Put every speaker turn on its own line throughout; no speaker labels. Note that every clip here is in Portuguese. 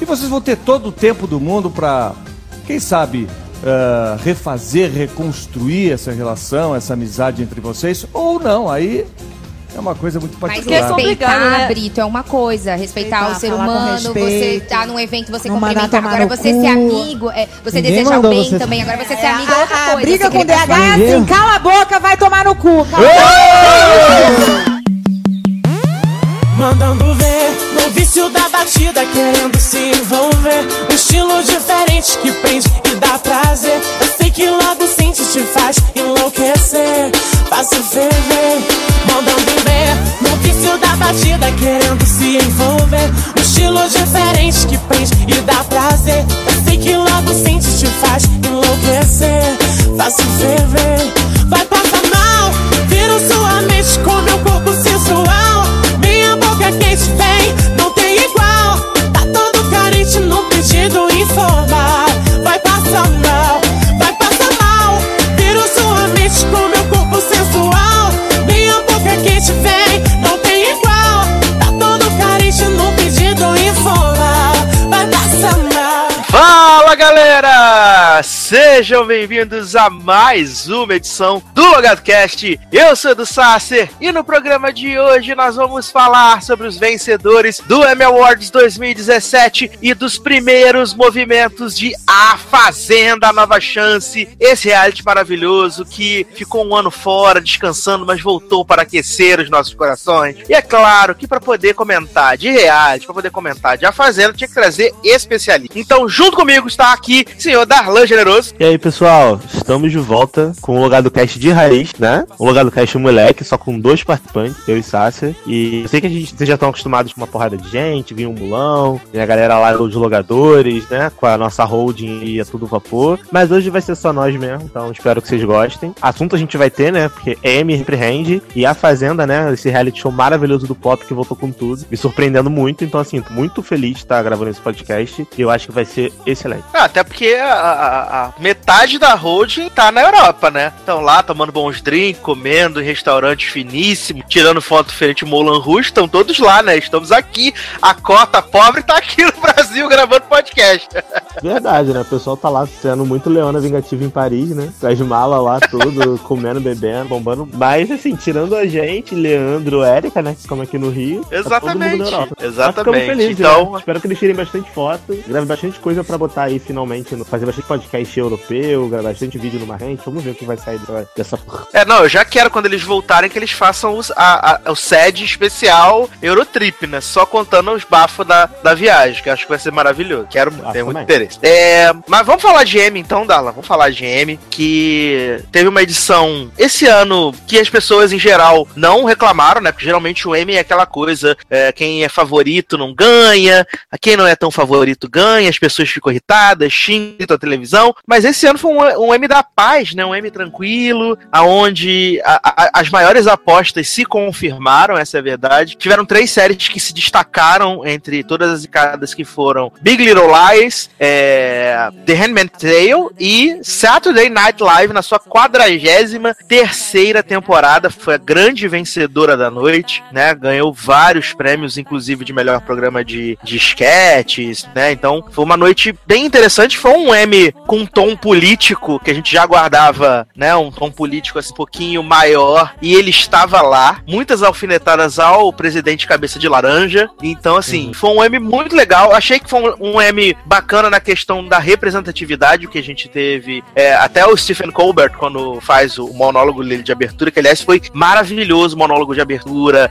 E vocês vão ter todo o tempo do mundo para, quem sabe, uh, refazer, reconstruir essa relação, essa amizade entre vocês, ou não, aí é uma coisa muito particular.
Mas respeitar, né? Brito, é uma coisa. Respeitar, respeitar o ser humano, você tá num evento, você não cumprimentar. Agora você cu. ser amigo, é, você Ninguém desejar o bem você... também. Agora você ser amigo é outra a, coisa.
briga com o DH é assim, cala a boca, vai tomar no cu.
Mandando ver no vício da batida, querendo se envolver. Um estilo diferente que prende e dá prazer. Eu sei que logo sente te faz enlouquecer, se ferver. Mandando ver no vício da batida, querendo se envolver. Um estilo diferente que prende e dá prazer. Eu sei que logo sente te faz enlouquecer, se ferver. Vai passar mal, vira sua mente com meu corpo
Sejam bem-vindos a mais uma edição do LogadoCast. Eu sou do Sasser e no programa de hoje nós vamos falar sobre os vencedores do Emmy Awards 2017 e dos primeiros movimentos de A Fazenda Nova Chance, esse reality maravilhoso que ficou um ano fora, descansando, mas voltou para aquecer os nossos corações. E é claro que para poder comentar de reality, para poder comentar de A Fazenda, tinha que trazer especialista. Então, junto comigo está aqui, senhor Darlan Generoso.
E aí, pessoal, estamos de volta com o Logado Cast de raiz, né? O Logado Cast moleque, só com dois participantes, eu e Sácia. E eu sei que a gente, vocês já estão acostumados com uma porrada de gente, vinha um mulão, e a galera lá dos logadores, né? Com a nossa holding e a tudo vapor. Mas hoje vai ser só nós mesmo, então espero que vocês gostem. Assunto a gente vai ter, né? Porque é M repreende e a Fazenda, né? Esse reality show maravilhoso do pop que voltou com tudo, me surpreendendo muito. Então, assim, tô muito feliz de estar gravando esse podcast e eu acho que vai ser excelente.
Ah, até porque a, a, a metade da holding tá na Europa, né? Estão lá tomando bons drinks, comendo em restaurantes finíssimos, tirando foto diferente Moulin Rouge, estão todos lá, né? Estamos aqui, a cota pobre tá aqui no Brasil gravando podcast.
Verdade, né? O pessoal tá lá sendo muito Leona Vingativa em Paris, né? Com as malas lá, tudo, comendo, bebendo, bombando. Mas, assim, tirando a gente, Leandro, Érica, né? Que come aqui no Rio.
Exatamente.
Tá Europa.
Exatamente.
Felizes, então, né? espero que eles tirem bastante foto, gravem bastante coisa pra botar aí finalmente, fazer bastante podcast europeu, bastante vídeo numa rente. Vamos ver o que vai sair dessa.
É, não, eu já quero quando eles voltarem que eles façam os, a, a, o SED especial Eurotrip, né? Só contando os bafos da, da viagem, que acho que vai ser maravilhoso. Quero muito, tenho muito interesse. É, mas vamos falar de M então, Dala. Vamos falar de M, que teve uma edição esse ano que as pessoas em geral não reclamaram, né? Porque geralmente o M é aquela coisa, é, quem é favorito não ganha, quem não é tão favorito ganha, as pessoas ficam irritadas, xingam a televisão. Mas esse ano foi um, um M da paz, né? Um M tranquilo, aonde a, a, as maiores apostas se confirmaram, essa é a verdade. Tiveram três séries que se destacaram entre todas as indicadas que foram Big Little Lies, é, The Handmaid's Tale e Saturday Night Live na sua quadragésima terceira temporada. Foi a grande vencedora da noite, né? Ganhou vários prêmios, inclusive de melhor programa de, de né? Então foi uma noite bem interessante. Foi um M com um tom político que a gente já aguardava, né? Um tom político assim, um pouquinho maior. E ele estava lá. Muitas alfinetadas ao presidente cabeça de laranja. Então, assim, uhum. foi um M muito legal. Achei que foi um, um M bacana na questão da representatividade que a gente teve. É, até o Stephen Colbert, quando faz o monólogo dele de abertura, que aliás foi maravilhoso o monólogo de abertura.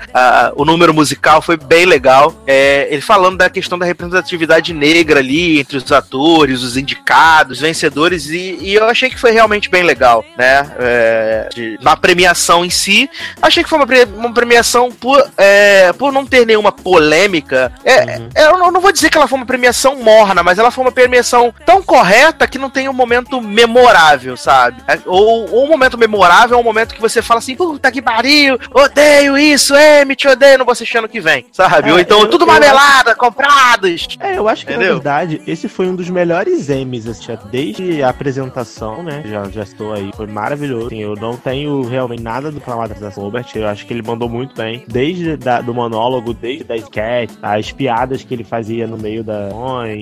o número musical foi bem legal. É, ele falando da questão da representatividade negra ali entre os atores, os indicados, vencedores. E, e eu achei que foi realmente bem legal, né? É, de, na premiação em si, achei que foi uma, uma premiação por, é, por não ter nenhuma polêmica. É, uhum. É, eu não, não, vou dizer que ela foi uma premiação morna, mas ela foi uma premiação tão correta que não tem um momento memorável, sabe? É, ou, ou um momento memorável é um momento que você fala assim, puta que pariu, odeio isso, é, me te odeio, não vou assistir ano que vem, sabe? ou então, eu, tudo marmelada, comprados.
É, eu acho que Entendeu? na verdade, esse foi um dos melhores M's, assim, desde a apresentação, né? Já, já estou aí. Foi maravilhoso. Assim, eu não tenho realmente nada do clamado da Robert. Eu acho que ele mandou muito bem. Desde da, do monólogo, desde da sketch, as piadas que ele fazia no meio da.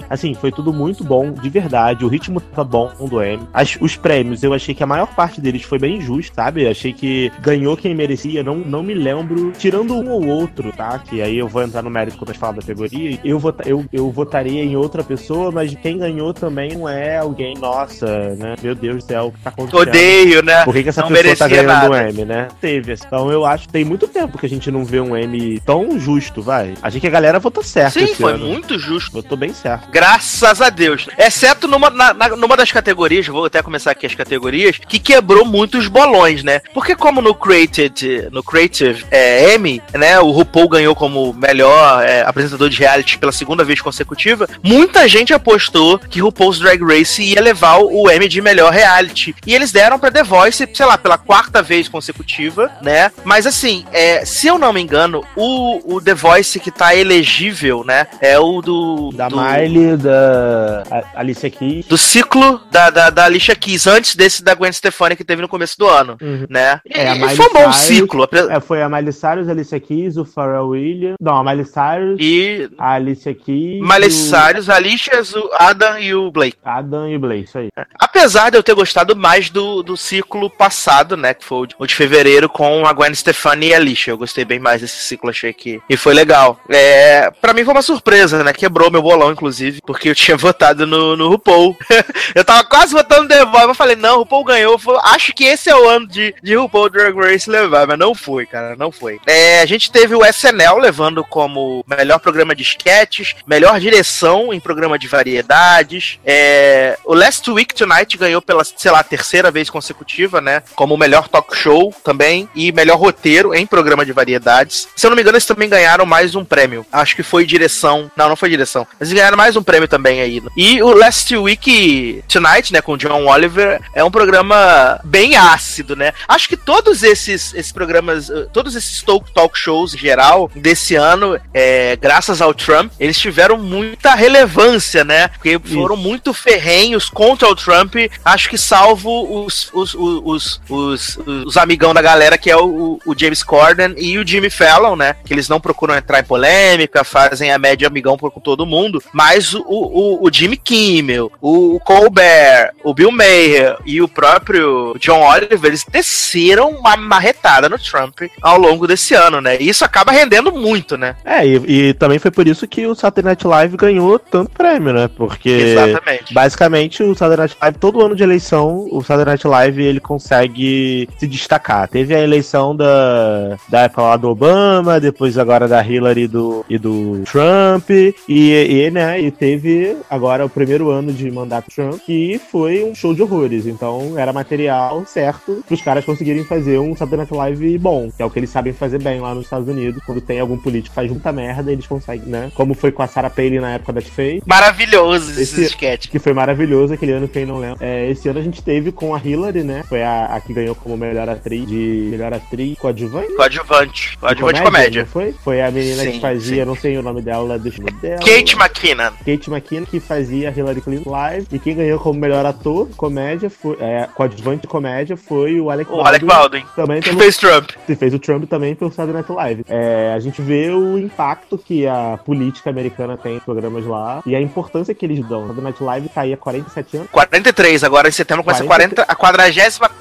Assim, foi tudo muito bom, de verdade. O ritmo tava bom do M. As, os prêmios, eu achei que a maior parte deles foi bem justo, sabe? Achei que ganhou quem merecia. Não, não me lembro, tirando um ou outro, tá? Que aí eu vou entrar no mérito quando gente falar da categoria. Eu, vota, eu, eu votaria em outra pessoa, mas quem ganhou também não é alguém, nossa, né? Meu Deus do céu, o que tá acontecendo?
Odeio, né?
Por que, que essa não pessoa tá ganhando um M, né? Teve. Então eu acho que tem muito tempo que a gente não vê um M tão justo, vai. Achei que a galera votou certo.
Sim, foi ano. muito justo.
Votou bem certo.
Graças a Deus. Exceto numa, na, numa das categorias, vou até começar aqui as categorias, que quebrou muitos bolões, né? Porque como no Created, no Creative é, M, né? O RuPaul ganhou como melhor é, apresentador de reality pela segunda vez consecutiva, muita gente apostou que RuPaul's Drag Race ia levar o M de melhor reality. E eles deram pra The Voice, sei lá, pela quarta vez consecutiva, né? Mas assim, é, se eu não me engano, o, o The Voice que tá elegível, né? É o do.
Da
do,
Miley, da Alicia Keys.
Do ciclo da, da, da Alicia Keys, antes desse da Gwen Stefani que teve no começo do ano, uhum. né?
É, a Miley foi um bom Cyrus, ciclo. É, foi a Miley Cyrus, a Alicia Keys, o Pharrell Williams. Não, a Miley Cyrus.
E.
A Alicia Keys.
Miley o... Cyrus, a Alicia, o Adam e o Blake.
Adam e o Isso aí.
Apesar de eu ter gostado mais do, do ciclo passado, né? Que foi o de fevereiro com a Gwen Stefani e a Alicia. Eu gostei bem mais desse ciclo, achei que. E foi legal. É, pra mim foi uma surpresa, né? Quebrou meu bolão, inclusive, porque eu tinha votado no, no RuPaul. eu tava quase votando no The Voice, mas falei, não, RuPaul ganhou. Acho que esse é o ano de, de RuPaul Drag Race levar, mas não foi, cara, não foi. É, a gente teve o SNL levando como melhor programa de sketches, melhor direção em programa de variedades. É, o Last Week Tonight ganhou pela, sei lá, terceira vez consecutiva, né? Como melhor talk show também e melhor roteiro em programa de variedades. Se eu não me engano, eles também ganharam mais um prêmio. Acho que foi direção. Não, não foi direção. Eles ganharam mais um prêmio também aí. E o Last Week Tonight, né, com o John Oliver, é um programa bem ácido, né? Acho que todos esses, esses programas, eh, todos esses talk, talk shows em geral desse ano, é, graças ao Trump, eles tiveram muita relevância, né? Porque foram Isso. muito ferrenhos contra o Trump, acho que salvo os, os, os, os, os amigão da galera, que é o, o James Corden e o Jimmy Fallon, né? Que eles não procuram entrar em polêmica, fazem a média amigão por todo mundo, mas o, o, o Jimmy Kimmel, o Colbert, o Bill Maher e o próprio John Oliver, eles desceram uma marretada no Trump ao longo desse ano, né? E isso acaba rendendo muito, né?
É, e, e também foi por isso que o Saturday Night Live ganhou tanto prêmio, né? Porque Exatamente. basicamente o Saturday Night Live, todo ano de eleição, o Saturday Night Live ele consegue se destacar. Teve a eleição da, da época lá do Obama, depois agora da Hillary do, e do Trump, e, e, né, e teve agora o primeiro ano de mandato Trump, que foi um show de horrores. Então era material certo para os caras conseguirem fazer um Saturday Night Live bom, que é o que eles sabem fazer bem lá nos Estados Unidos. Quando tem algum político que faz muita merda, eles conseguem, né? Como foi com a Sarah Palin na época da T-Face.
Maravilhoso esse, esse sketch.
Que foi maravilhoso aquele ano, quem não lembra. É, esse ano a gente teve com a Hillary, né? Foi a, a que ganhou como melhor atriz de melhor atriz coadjuvante.
Coadjuvante. Coadjuvante de comédia.
Foi? Foi a menina sim, que fazia, sim. não sei o nome dela, deixa eu dela.
Kate McKinnon.
Kate McKinnon, que fazia Hillary Clinton Live. E quem ganhou como melhor ator, comédia, foi. É, coadjuvante comédia foi o Alec
o Baldwin. Alec Baldwin.
Também
que fez Trump.
Que fez o Trump também pelo Saturday Night Live. É, a gente vê o impacto que a política americana tem em programas lá e a importância que eles dão. Saturday Night Live tá aí há 47 anos.
43, agora em setembro começa 40... 40, a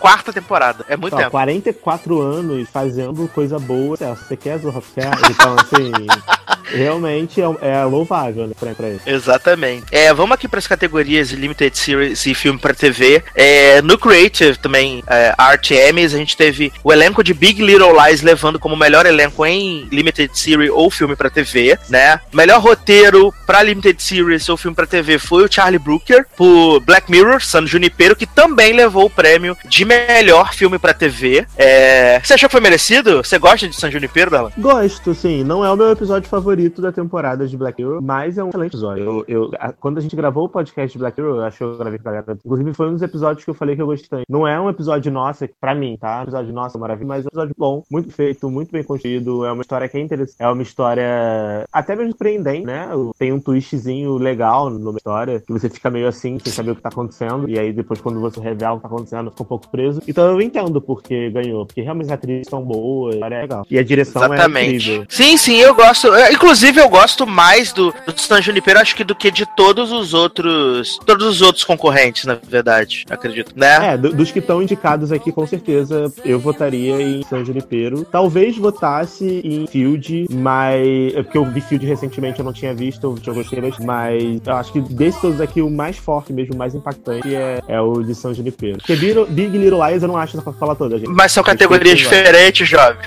44 temporada. É muito então, tempo.
44 anos fazendo coisa boa. Você quer? Quer? Então, assim. realmente é, é louvável né, pra, pra ele.
Exatamente. É, vamos aqui para as categorias Limited Series e filme para TV. É, no Creative também, é, Art Emmys, a gente teve o elenco de Big Little Lies levando como melhor elenco em Limited Series ou filme para TV, né? Melhor roteiro para Limited Series ou filme para TV foi o Charlie Brooker por Black Mirror, San Junipero, que também levou o prêmio de melhor filme pra TV. É... Você achou que foi merecido? Você gosta de San Junipero, Bela?
Gosto, sim. Não é o meu episódio favorito da temporada de Black Mirror, mas é um excelente episódio. Eu, eu, a, quando a gente gravou o podcast de Black Mirror, eu acho que eu gravei com a galera. Inclusive, foi um dos episódios que eu falei que eu gostei. Não é um episódio nossa, pra mim, tá? Um episódio nossa, maravilhoso, mas é um episódio bom, muito feito, muito bem construído. É uma história que é interessante. É uma história até mesmo surpreendente, né? Tem um twistzinho legal numa história, que você fica meio assim, sem saber o que tá acontecendo. E aí, depois, quando você revela o que tá acontecendo, fica um pouco preso. Então eu entendo porque ganhou, porque realmente as atrizes são boas, é legal. E a direção
é Exatamente. é incrível. Sim, sim, eu gosto. Inclusive, eu gosto mais do, do San Junipero, acho que do que de todos os outros. Todos os outros concorrentes, na verdade, acredito, né?
É, do, dos que estão indicados aqui, com certeza, eu votaria em San Junipero. Talvez votasse em Field, mas. É porque eu vi Field recentemente, eu não tinha visto, eu gostei, mas eu acho que desses todos aqui, o mais forte mesmo, o mais impactante é, é o de San Junipero. Porque Big Little Lies eu não acho pra falar toda, gente.
Mas são categorias diferentes, jovem.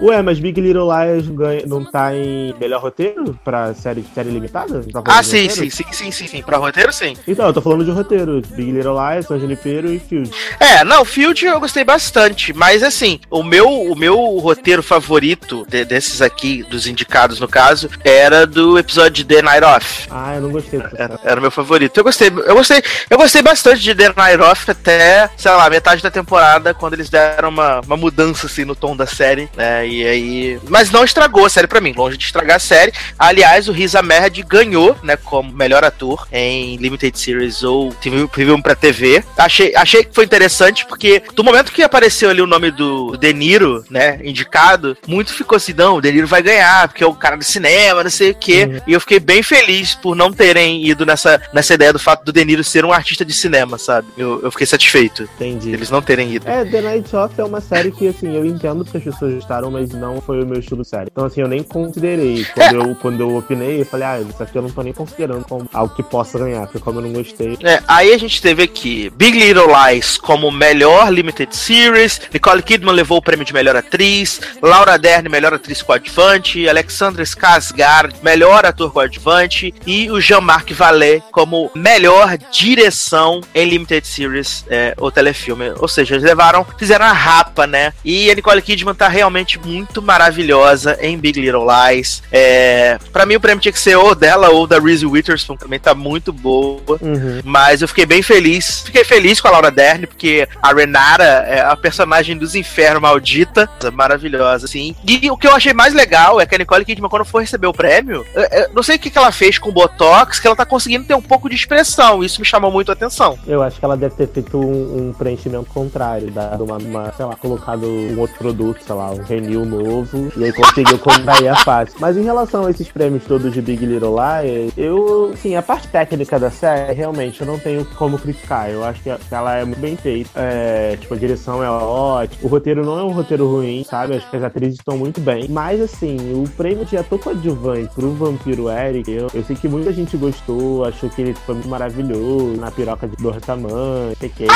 Ué, mas Big Little Lies ganha, não tá em melhor roteiro pra série, série limitada?
Tá ah, sim, sim, sim, sim, sim, sim. Pra roteiro, sim.
Então, eu tô falando de roteiro. Big Little Lies, San Junipero e Field.
É, não, Field eu gostei bastante, mas assim, o meu, o meu roteiro favorito de, desses aqui, dos indicados no caso, era do episódio de The Night Off.
Ah, eu não gostei.
Era, era o meu favorito. Eu gostei, eu gostei, eu gostei bastante de The Night Off até, sei lá, metade da temporada, quando eles deram uma, uma mudança assim no tom da série, né? E aí. Mas não estragou a série pra mim, longe de estragar a série. Aliás, o Riz Ahmed ganhou, né, como melhor ator em Limited Series ou filme pra TV. Achei, achei que foi interessante porque do momento que apareceu ali o nome do De Niro, né, indicado, muito ficou assim: não, o De Niro vai ganhar, porque é o cara do cinema, não sei o quê. Uhum. E eu fiquei bem feliz por não terem ido nessa, nessa ideia do fato do De Niro ser um artista de cinema, sabe? Eu, eu fiquei satisfeito.
Entendi.
Eles não terem ido.
É, The Night Off é uma série que, assim, eu entendo porque as pessoas gostaram, mas não foi o meu estilo série. Então, assim, eu nem considerei. Quando, eu, quando eu opinei, eu falei, ah, isso aqui eu não tô nem considerando como algo que possa ganhar, porque como eu não gostei.
É, aí a gente teve aqui Big Little Lies como melhor Limited Series, Nicole Kidman levou o prêmio de melhor atriz, Laura Dern, melhor atriz coadjuvante, Alexandra Skarsgård, melhor ator coadjuvante, e o Jean-Marc Vallée como melhor direção em Limited Series é, ou telefilme. Ou seja, eles levaram, fizeram a rapa, né? E a Nicole Kidman tá realmente muito maravilhosa em Big Little Lies. É, para mim, o prêmio tinha que ser ou dela ou da Reese Witherspoon, também tá muito boa. Uhum. Mas eu fiquei bem feliz. Fiquei feliz com a Laura Dern, porque a Renata é a personagem dos infernos maldita. Maravilhosa, assim. E o que eu achei mais legal é que a Nicole Kidman, quando for receber o prêmio, eu, eu não sei o que, que ela fez com o Botox, que ela tá conseguindo ter um pouco de expressão. Isso me chamou muito a atenção.
Eu acho que ela deve ter feito um, um preenchimento contrário, dado uma, uma, sei lá, colocado um outro produto, sei lá, um renil novo, e aí conseguiu contrair a face. Mas em relação a esses prêmios todos de Big Little Lies, eu, sim, a parte técnica da série, realmente, eu não tenho como criticar. Eu acho que ela é muito bem feita. É, tipo, a direção é ótima. O roteiro não é um roteiro ruim, sabe? Acho que as atrizes estão muito bem. Mas, assim, o prêmio de ator coadjuvante pro Vampiro Eric, eu, eu sei que muita gente gostou, achou que ele foi muito maravilhoso, na piroca de Dor Tamanho, sei que,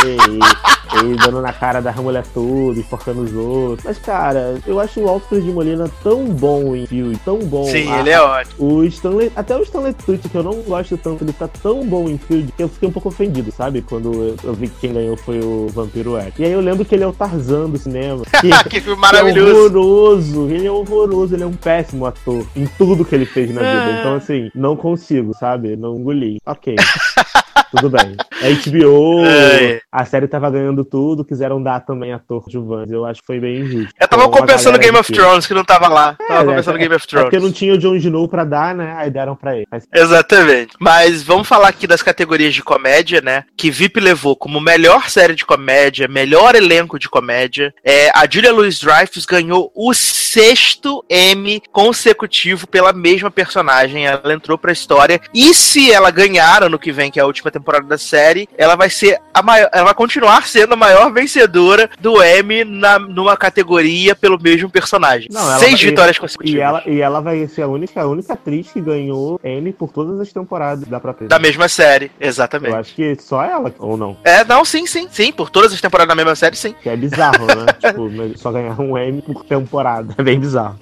ele dando na cara da mulher tudo, enforcando os outros. Mas, cara, eu acho o Alfred de Molina tão bom em Field, tão bom.
Sim, ele é ótimo.
O Stanley, até o Stanley Tucci, que eu não gosto tanto, ele tá tão bom em Field que eu fiquei um pouco ofendido, sabe? Quando eu, vi que quem ganhou foi o Vampiro X. E aí eu lembro que ele é o Tarzan do cinema.
Que, que filme maravilhoso.
é horroroso. Ele é horroroso, ele é um péssimo ator em tudo que ele fez na vida. Então, assim, não consigo, sabe? Não engoli. Ok. tudo bem. A HBO, é. a série tava ganhando tudo, quiseram dar também ator de Vans. Eu acho que foi bem injusto.
Eu tava então, compensando Game of Thrones, que não tava lá. É, tava
é, compensando é, Game of Thrones. É porque não tinha o Jon Snow pra dar, né? Aí deram pra ele. Mas...
Exatamente. Mas vamos falar aqui das categorias de comédia, né? Que VIP levou como melhor série de comédia, melhor elenco de comédia. É, a Julia Louis-Dreyfus ganhou o sexto M consecutivo pela mesma personagem. Ela entrou pra história. E se ela ganhar ano que vem, que é a última temporada da série, ela vai ser a maior, ela vai continuar sendo a maior vencedora do Emmy na, numa categoria pelo mesmo personagem. Não, Seis vai, vitórias consecutivas.
E ela, e ela vai ser a única, a única atriz que ganhou Emmy por todas as temporadas da própria.
Da mesma série, exatamente.
Eu acho que só ela, ou não?
É, não, sim, sim, sim, por todas as temporadas da mesma série, sim.
Que é bizarro, né? tipo, só ganhar um Emmy por temporada. Bem bizarro.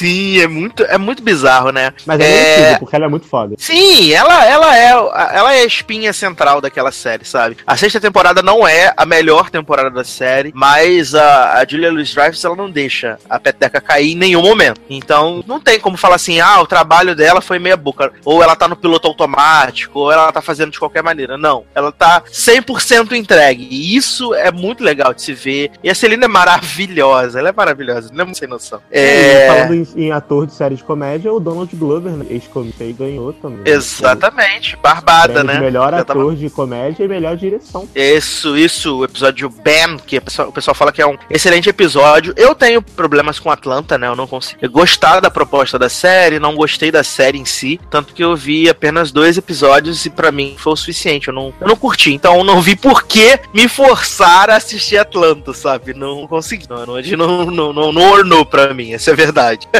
Sim, é muito, é muito bizarro, né?
Mas é, é... porque ela é muito foda.
Sim, ela, ela, é, ela é a espinha central daquela série, sabe? A sexta temporada não é a melhor temporada da série, mas a, a Julia Louis-Dreyfus, ela não deixa a peteca cair em nenhum momento. Então, não tem como falar assim, ah, o trabalho dela foi meia boca, ou ela tá no piloto automático, ou ela tá fazendo de qualquer maneira. Não, ela tá 100% entregue. E isso é muito legal de se ver. E a Celina é maravilhosa, ela é maravilhosa, não é sem noção.
É... Falando em, em, ator de série de comédia, o Donald Glover, né? ex-comitê, ganhou também.
Exatamente, barbada, né?
Melhor ator tava... de comédia e melhor direção.
Isso, isso, o episódio Ben, que o pessoal, o pessoal fala que é um excelente episódio. Eu tenho problemas com Atlanta, né? Eu não consigo gostar da proposta da série, não gostei da série em si, tanto que eu vi apenas dois episódios e para mim foi o suficiente. Eu não, eu não curti, então eu não vi por que me forçar a assistir Atlanta, sabe? Não consegui. Não, não, não, não, não ornou pra mim, essa é a verdade.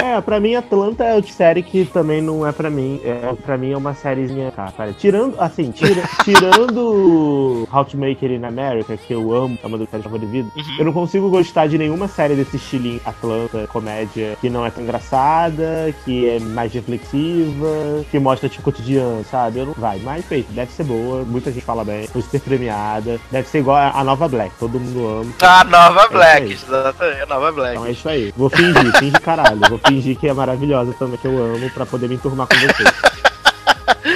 É, pra mim Atlanta é outra série que também não é pra mim. É, pra mim é uma sériezinha, cara. cara tirando, assim, tira, tirando How to Make It in America, que eu amo, é uma das séries favoritas, uhum. eu não consigo gostar de nenhuma série desse estilinho Atlanta, comédia, que não é tão engraçada, que é mais reflexiva, que mostra tipo cotidiano, sabe? Eu não vai, mas feito, deve ser boa, muita gente fala bem, foi super premiada, deve ser igual a, a nova Black, todo mundo ama.
A nova é Black, exatamente, a nova Black.
Então é isso aí. Vou fingir, fingir caralho, vou fingir que é maravilhosa também, que eu amo, pra poder me enturmar com vocês.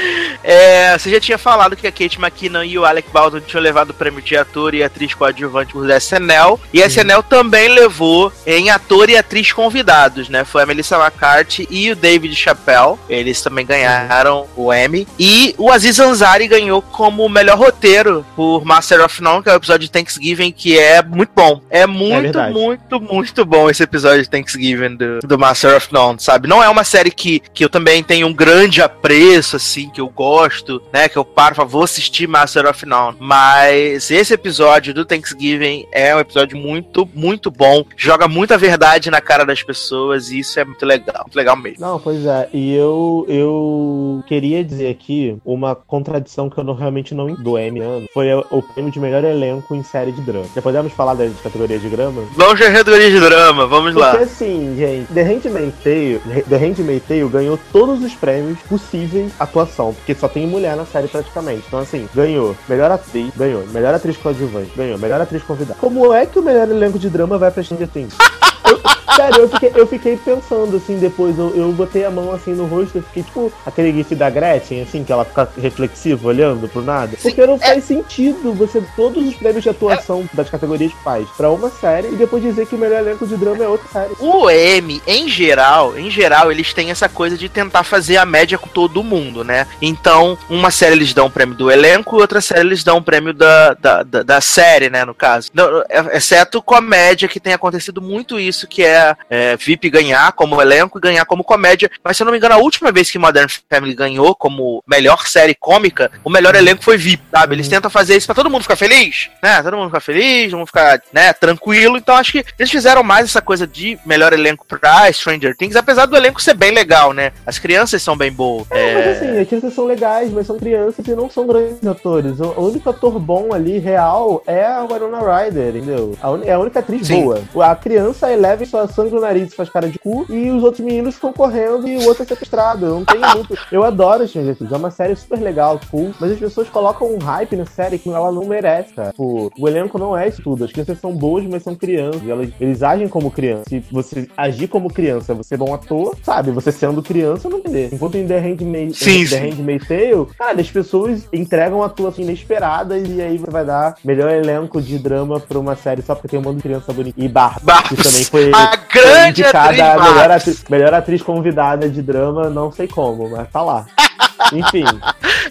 É, você já tinha falado que a Kate McKinnon e o Alec Baldwin tinham levado o prêmio de ator e atriz coadjuvante por SNL. E a SNL também levou em ator e atriz convidados, né? Foi a Melissa McCarthy e o David Chappelle. Eles também ganharam o Emmy. E o Aziz Ansari ganhou como melhor roteiro por Master of None, que é o episódio de Thanksgiving, que é muito bom. É muito, é muito, muito bom esse episódio de Thanksgiving do, do Master of None, sabe? Não é uma série que, que eu também tenho um grande apreço, assim, que eu gosto gosto, né? Que eu paro e vou assistir Master of None. Mas esse episódio do Thanksgiving é um episódio muito, muito bom. Joga muita verdade na cara das pessoas e isso é muito legal. Muito legal mesmo.
Não, pois é. E eu, eu queria dizer aqui uma contradição que eu não, realmente não do M ano. Foi o prêmio de melhor elenco em série de drama. Já podemos falar das categorias de drama?
Vamos de categoria de drama, vamos
Porque,
lá.
Porque assim, gente, The Handmaid's Tale, The Handmaid's Tale ganhou todos os prêmios possíveis atuação. Porque só tem mulher na série praticamente. Então, assim, ganhou melhor atriz, ganhou melhor atriz coadjuvante, ganhou melhor atriz convidada. Como é que o melhor elenco de drama vai pra Stranger Things? Sério, eu fiquei, eu fiquei pensando assim depois, eu, eu botei a mão assim no rosto, eu fiquei tipo aquele gif da Gretchen, assim, que ela fica reflexiva olhando pro nada. Porque não faz é... sentido você todos os prêmios de atuação é... das categorias faz pra uma série e depois dizer que o melhor elenco de drama é outra série.
O M, em geral, em geral, eles têm essa coisa de tentar fazer a média com todo mundo, né? Então, uma série eles dão o prêmio do elenco, outra série eles dão o prêmio da, da, da, da série, né? No caso. Não, é, exceto comédia, que tem acontecido muito isso, que é é, VIP ganhar como elenco e ganhar como comédia. Mas se eu não me engano, a última vez que Modern Family ganhou como melhor série cômica, o melhor elenco foi VIP, sabe? Eles tentam fazer isso pra todo mundo ficar feliz, né? Todo mundo ficar feliz, todo mundo ficar, né, tranquilo. Então acho que eles fizeram mais essa coisa de melhor elenco pra Stranger Things, apesar do elenco ser bem legal, né? As crianças são bem boas.
É, é... mas assim, as crianças são legais, mas são crianças e não são grandes atores. O único ator bom ali, real, é a Winona Ryder, entendeu? é a única atriz Sim. boa. A criança eleva sua sangue no nariz e faz cara de cu, e os outros meninos ficam correndo e o outro é sequestrado. Eu não tenho muito. Eu adoro Stranger Things, é uma série super legal, cool, mas as pessoas colocam um hype na série que ela não merece, cara. Tipo, o elenco não é isso tudo. As crianças são boas, mas são crianças. Elas, eles agem como criança. Se você agir como criança, você é bom ator, sabe? Você sendo criança, não entender. Enquanto em The Handmaid's
sim,
The Handmaid's Tale, cara, as pessoas entregam atuações inesperadas e aí você vai dar melhor elenco de drama pra uma série só porque tem um monte de criança bonita. E Barba, que também foi.
A grande
indicada a melhor atriz, melhor atriz convidada de drama, não sei como, mas tá lá. Enfim.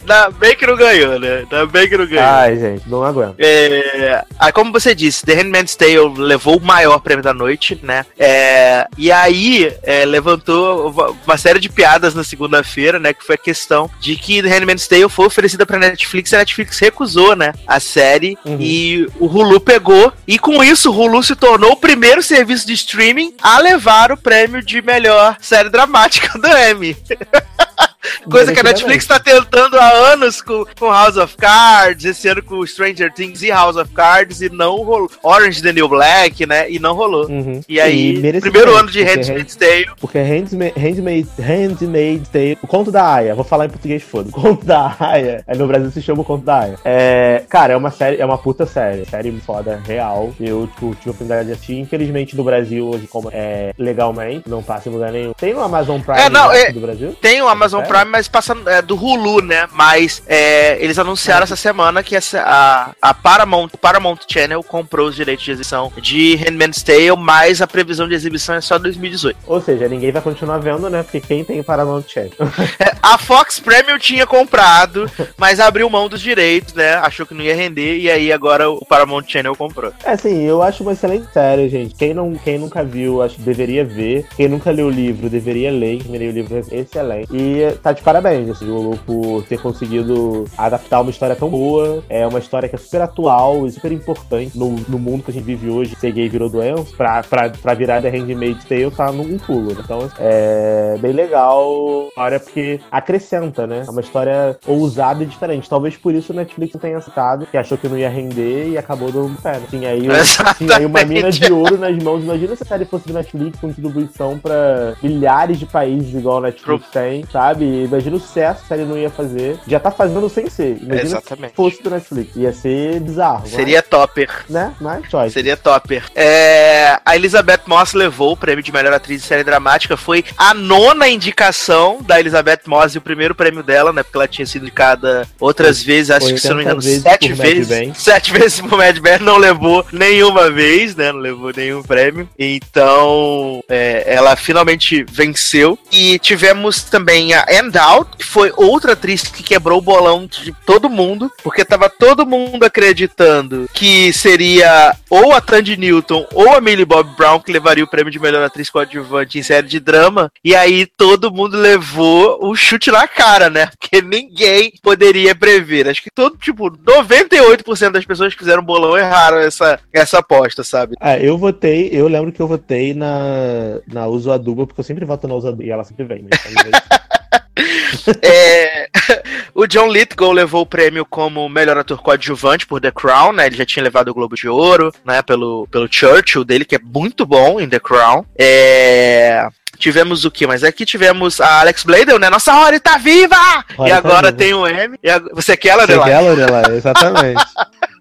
Ainda bem que não ganhou, né? Ainda bem que não ganhou.
Ai, gente, não aguento.
É, aí, como você disse, The Handmaid's Tale levou o maior prêmio da noite, né? É, e aí é, levantou uma série de piadas na segunda-feira, né? Que foi a questão de que The Handmaid's Tale foi oferecida pra Netflix e a Netflix recusou, né? A série. Uhum. E o Hulu pegou. E com isso, o Hulu se tornou o primeiro serviço de streaming a levar o prêmio de melhor série dramática do Emmy. Coisa que a Netflix tá tentando há anos com, com House of Cards, esse ano com Stranger Things e House of Cards, e não rolou. Orange the New Black, né? E não rolou. Uhum. E aí, e primeiro ano de Handmaid's Tale.
Porque Handmaid's Handmaid Tale, o conto da Aya, vou falar em português foda. O conto da Aya, aí no Brasil se chama o conto da Aya. É, cara, é uma série, é uma puta série. Série foda, real. Eu, tipo, tive a oportunidade de assistir. Infelizmente, no Brasil, hoje, como é legalmente, não passa em lugar nenhum. Tem no Amazon Prime
é, não, é, do Brasil? Tem o Amazon é. Prime, mas passa é, do Hulu, né? Mas é, eles anunciaram essa semana que essa, a, a Paramount, Paramount Channel comprou os direitos de exibição de Handmaid's Tale, mas a previsão de exibição é só 2018.
Ou seja, ninguém vai continuar vendo, né? Porque quem tem Paramount Channel?
É, a Fox Premium tinha comprado, mas abriu mão dos direitos, né? Achou que não ia render, e aí agora o Paramount Channel comprou.
É, assim, eu acho uma excelente série, gente. Quem, não, quem nunca viu, acho que deveria ver. Quem nunca leu o livro, deveria ler. Quem leu o livro é excelente. E tá de parabéns, assim, o Lu, por ter conseguido adaptar uma história tão boa. É uma história que é super atual e super importante no, no mundo que a gente vive hoje. Ser gay virou doença. Pra, pra, pra virar The Handmaid's Tale tá num pulo. Né? Então, é bem legal a história porque acrescenta, né? É uma história ousada e diferente. Talvez por isso o Netflix tenha citado, que achou que não ia render e acabou dando pé. Tinha aí, tinha aí uma mina de ouro nas mãos. Imagina se a série fosse do Netflix com distribuição pra milhares de países igual a Netflix Pro... tem, sabe? Imagina o sucesso que a série não ia fazer. Já tá fazendo sem ser. Imagina Exatamente. se fosse do Netflix. Ia ser bizarro.
Seria mas... topper.
Né? Mas, choice.
Seria topper. É... A Elizabeth Moss levou o prêmio de melhor atriz de série dramática. Foi a nona indicação da Elizabeth Moss e o primeiro prêmio dela, né? Porque ela tinha sido indicada outras vezes, acho que se não me engano, vezes sete vezes. Sete vezes pro Mad Men, não levou nenhuma vez, né? Não levou nenhum prêmio. Então, é, ela finalmente venceu. E tivemos também a End Out, que foi outra atriz que quebrou o bolão de todo mundo, porque tava todo mundo acreditando que seria ou a Tandy Newton ou a Millie Bob Brown que levaria o prêmio de melhor atriz coadjuvante em série de drama. E aí todo mundo levou o chute na cara, né? Porque ninguém poderia prever. Acho que todo, tipo, 98% das pessoas que fizeram bolão erraram essa, essa aposta, sabe?
Ah, eu votei, eu lembro que eu votei na, na Uso Aduba, porque eu sempre voto na Uso Aduba, e ela sempre vem, né?
é, o John Lithgow levou o prêmio como melhor ator coadjuvante por The Crown, né? Ele já tinha levado o Globo de Ouro, né? Pelo, pelo Churchill dele, que é muito bom em The Crown. É... Tivemos o que? Mas aqui tivemos a Alex Bladel, né? Nossa Rory tá viva! Rory e tá agora tá tem o M. E a... Você quer ela,
Você quer ela, exatamente.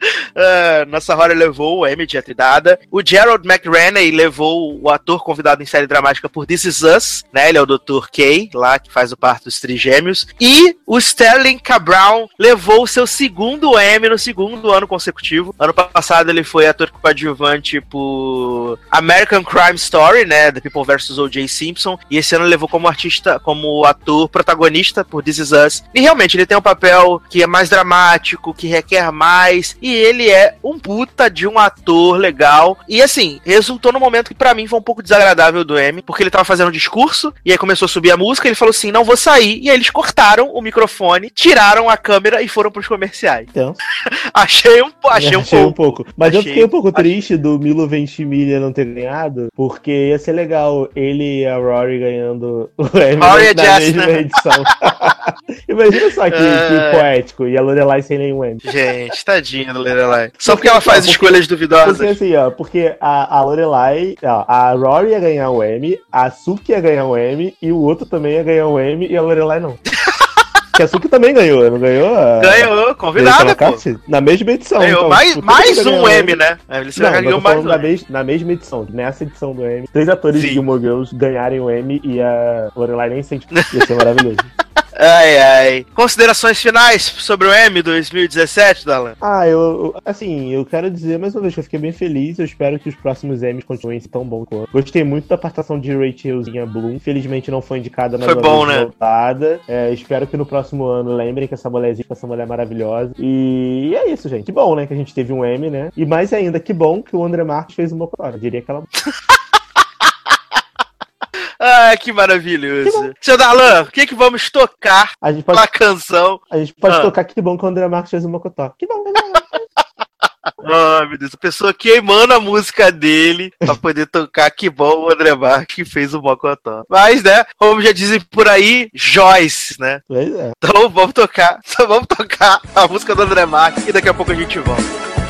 Uh, nossa Rory levou o Emmy de atriz-dada. O Gerald McRaney levou o ator convidado em série dramática por This Is Us, né? Ele é o Dr. K, lá que faz o parto dos trigêmeos. E o Sterling Cabral levou o seu segundo Emmy no segundo ano consecutivo. Ano passado ele foi ator coadjuvante por American Crime Story, né? The People vs. O.J. Simpson. E esse ano levou como artista, como ator protagonista por This Is Us. E realmente ele tem um papel que é mais dramático, que requer mais. E ele é um puta de um ator legal. E assim, resultou no momento que para mim foi um pouco desagradável do M, porque ele tava fazendo um discurso, e aí começou a subir a música, ele falou assim: não vou sair. E aí eles cortaram o microfone, tiraram a câmera e foram pros comerciais. Então. achei um, achei,
achei um, pouco. um pouco. Mas achei, eu fiquei um pouco achei... triste do Milo Ventimiglia não ter ganhado, porque ia ser legal ele e a Rory ganhando o M na mesma né? edição. Imagina só que, uh... que poético, e a Lorelai sem nenhum M.
Gente, tadinha Lorelai. Só porque ela faz escolhas duvidosas.
Porque assim, ó, porque a, a Lorelai, ó, a Rory ia ganhar o M, a Suki ia ganhar o M, e o outro também ia ganhar o M, e a Lorelai não. Que a Suki também ganhou, não ganhou? A...
Ganhou, convidada, pô.
Na mesma edição.
Ganhou então, mais, mais um M, né?
Ele não, ganhou mais um na, mes, na mesma edição, nessa edição do M. Três atores Sim. de Gilmore Girls ganharem o M e a Lorelai nem sente. Ia ser maravilhoso.
Ai, ai. Considerações finais sobre o M 2017, Dalan?
Ah, eu, assim, eu quero dizer mais uma vez que eu fiquei bem feliz. Eu espero que os próximos M's continuem tão bons quanto. Gostei muito da participação de Rachelzinha Bloom. Infelizmente não foi indicada na
Foi bom, né?
Voltada. É, espero que no próximo ano lembrem que essa mulher existe, essa mulher é maravilhosa. E, e é isso, gente. Que bom, né? Que a gente teve um M, né? E mais ainda, que bom que o André Marques fez uma Eu diria que ela.
Ah, que maravilhoso. Que Seu Darlan, o que que vamos tocar
a gente pode,
canção?
A gente pode ah. tocar Que Bom que o André Marques fez uma cotó. Que bom, que bom.
oh, meu Deus, a pessoa queimando a música dele pra poder tocar. Que bom o André Marques fez o Mocotó. Mas, né, como já dizem por aí, Joyce, né? Pois é. Então vamos tocar, só vamos tocar a música do André Marques e daqui a pouco a gente volta.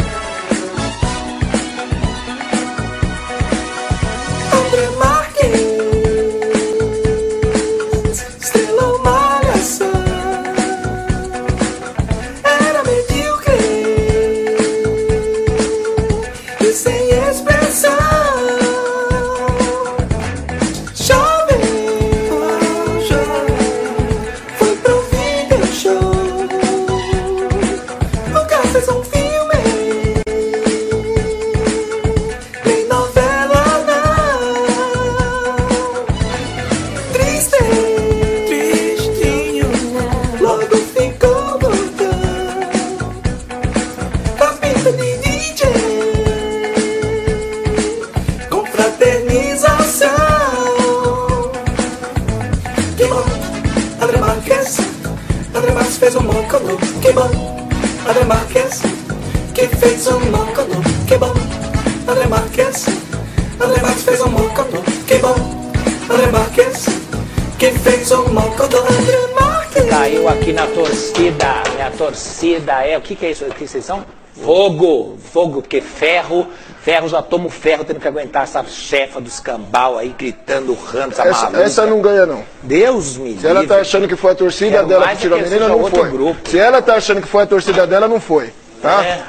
Torcida é. O que, que é isso? O que vocês são? Fogo! Fogo, porque ferro, ferro, já tomo ferro tendo que aguentar essa chefa dos cambal aí gritando rando, essa,
essa, essa não ganha, não.
Deus me
Se ela tá achando que foi a torcida Quero dela que tirou a menina, não foi. Grupo. Se ela tá achando que foi a torcida dela, não foi. Tá? É.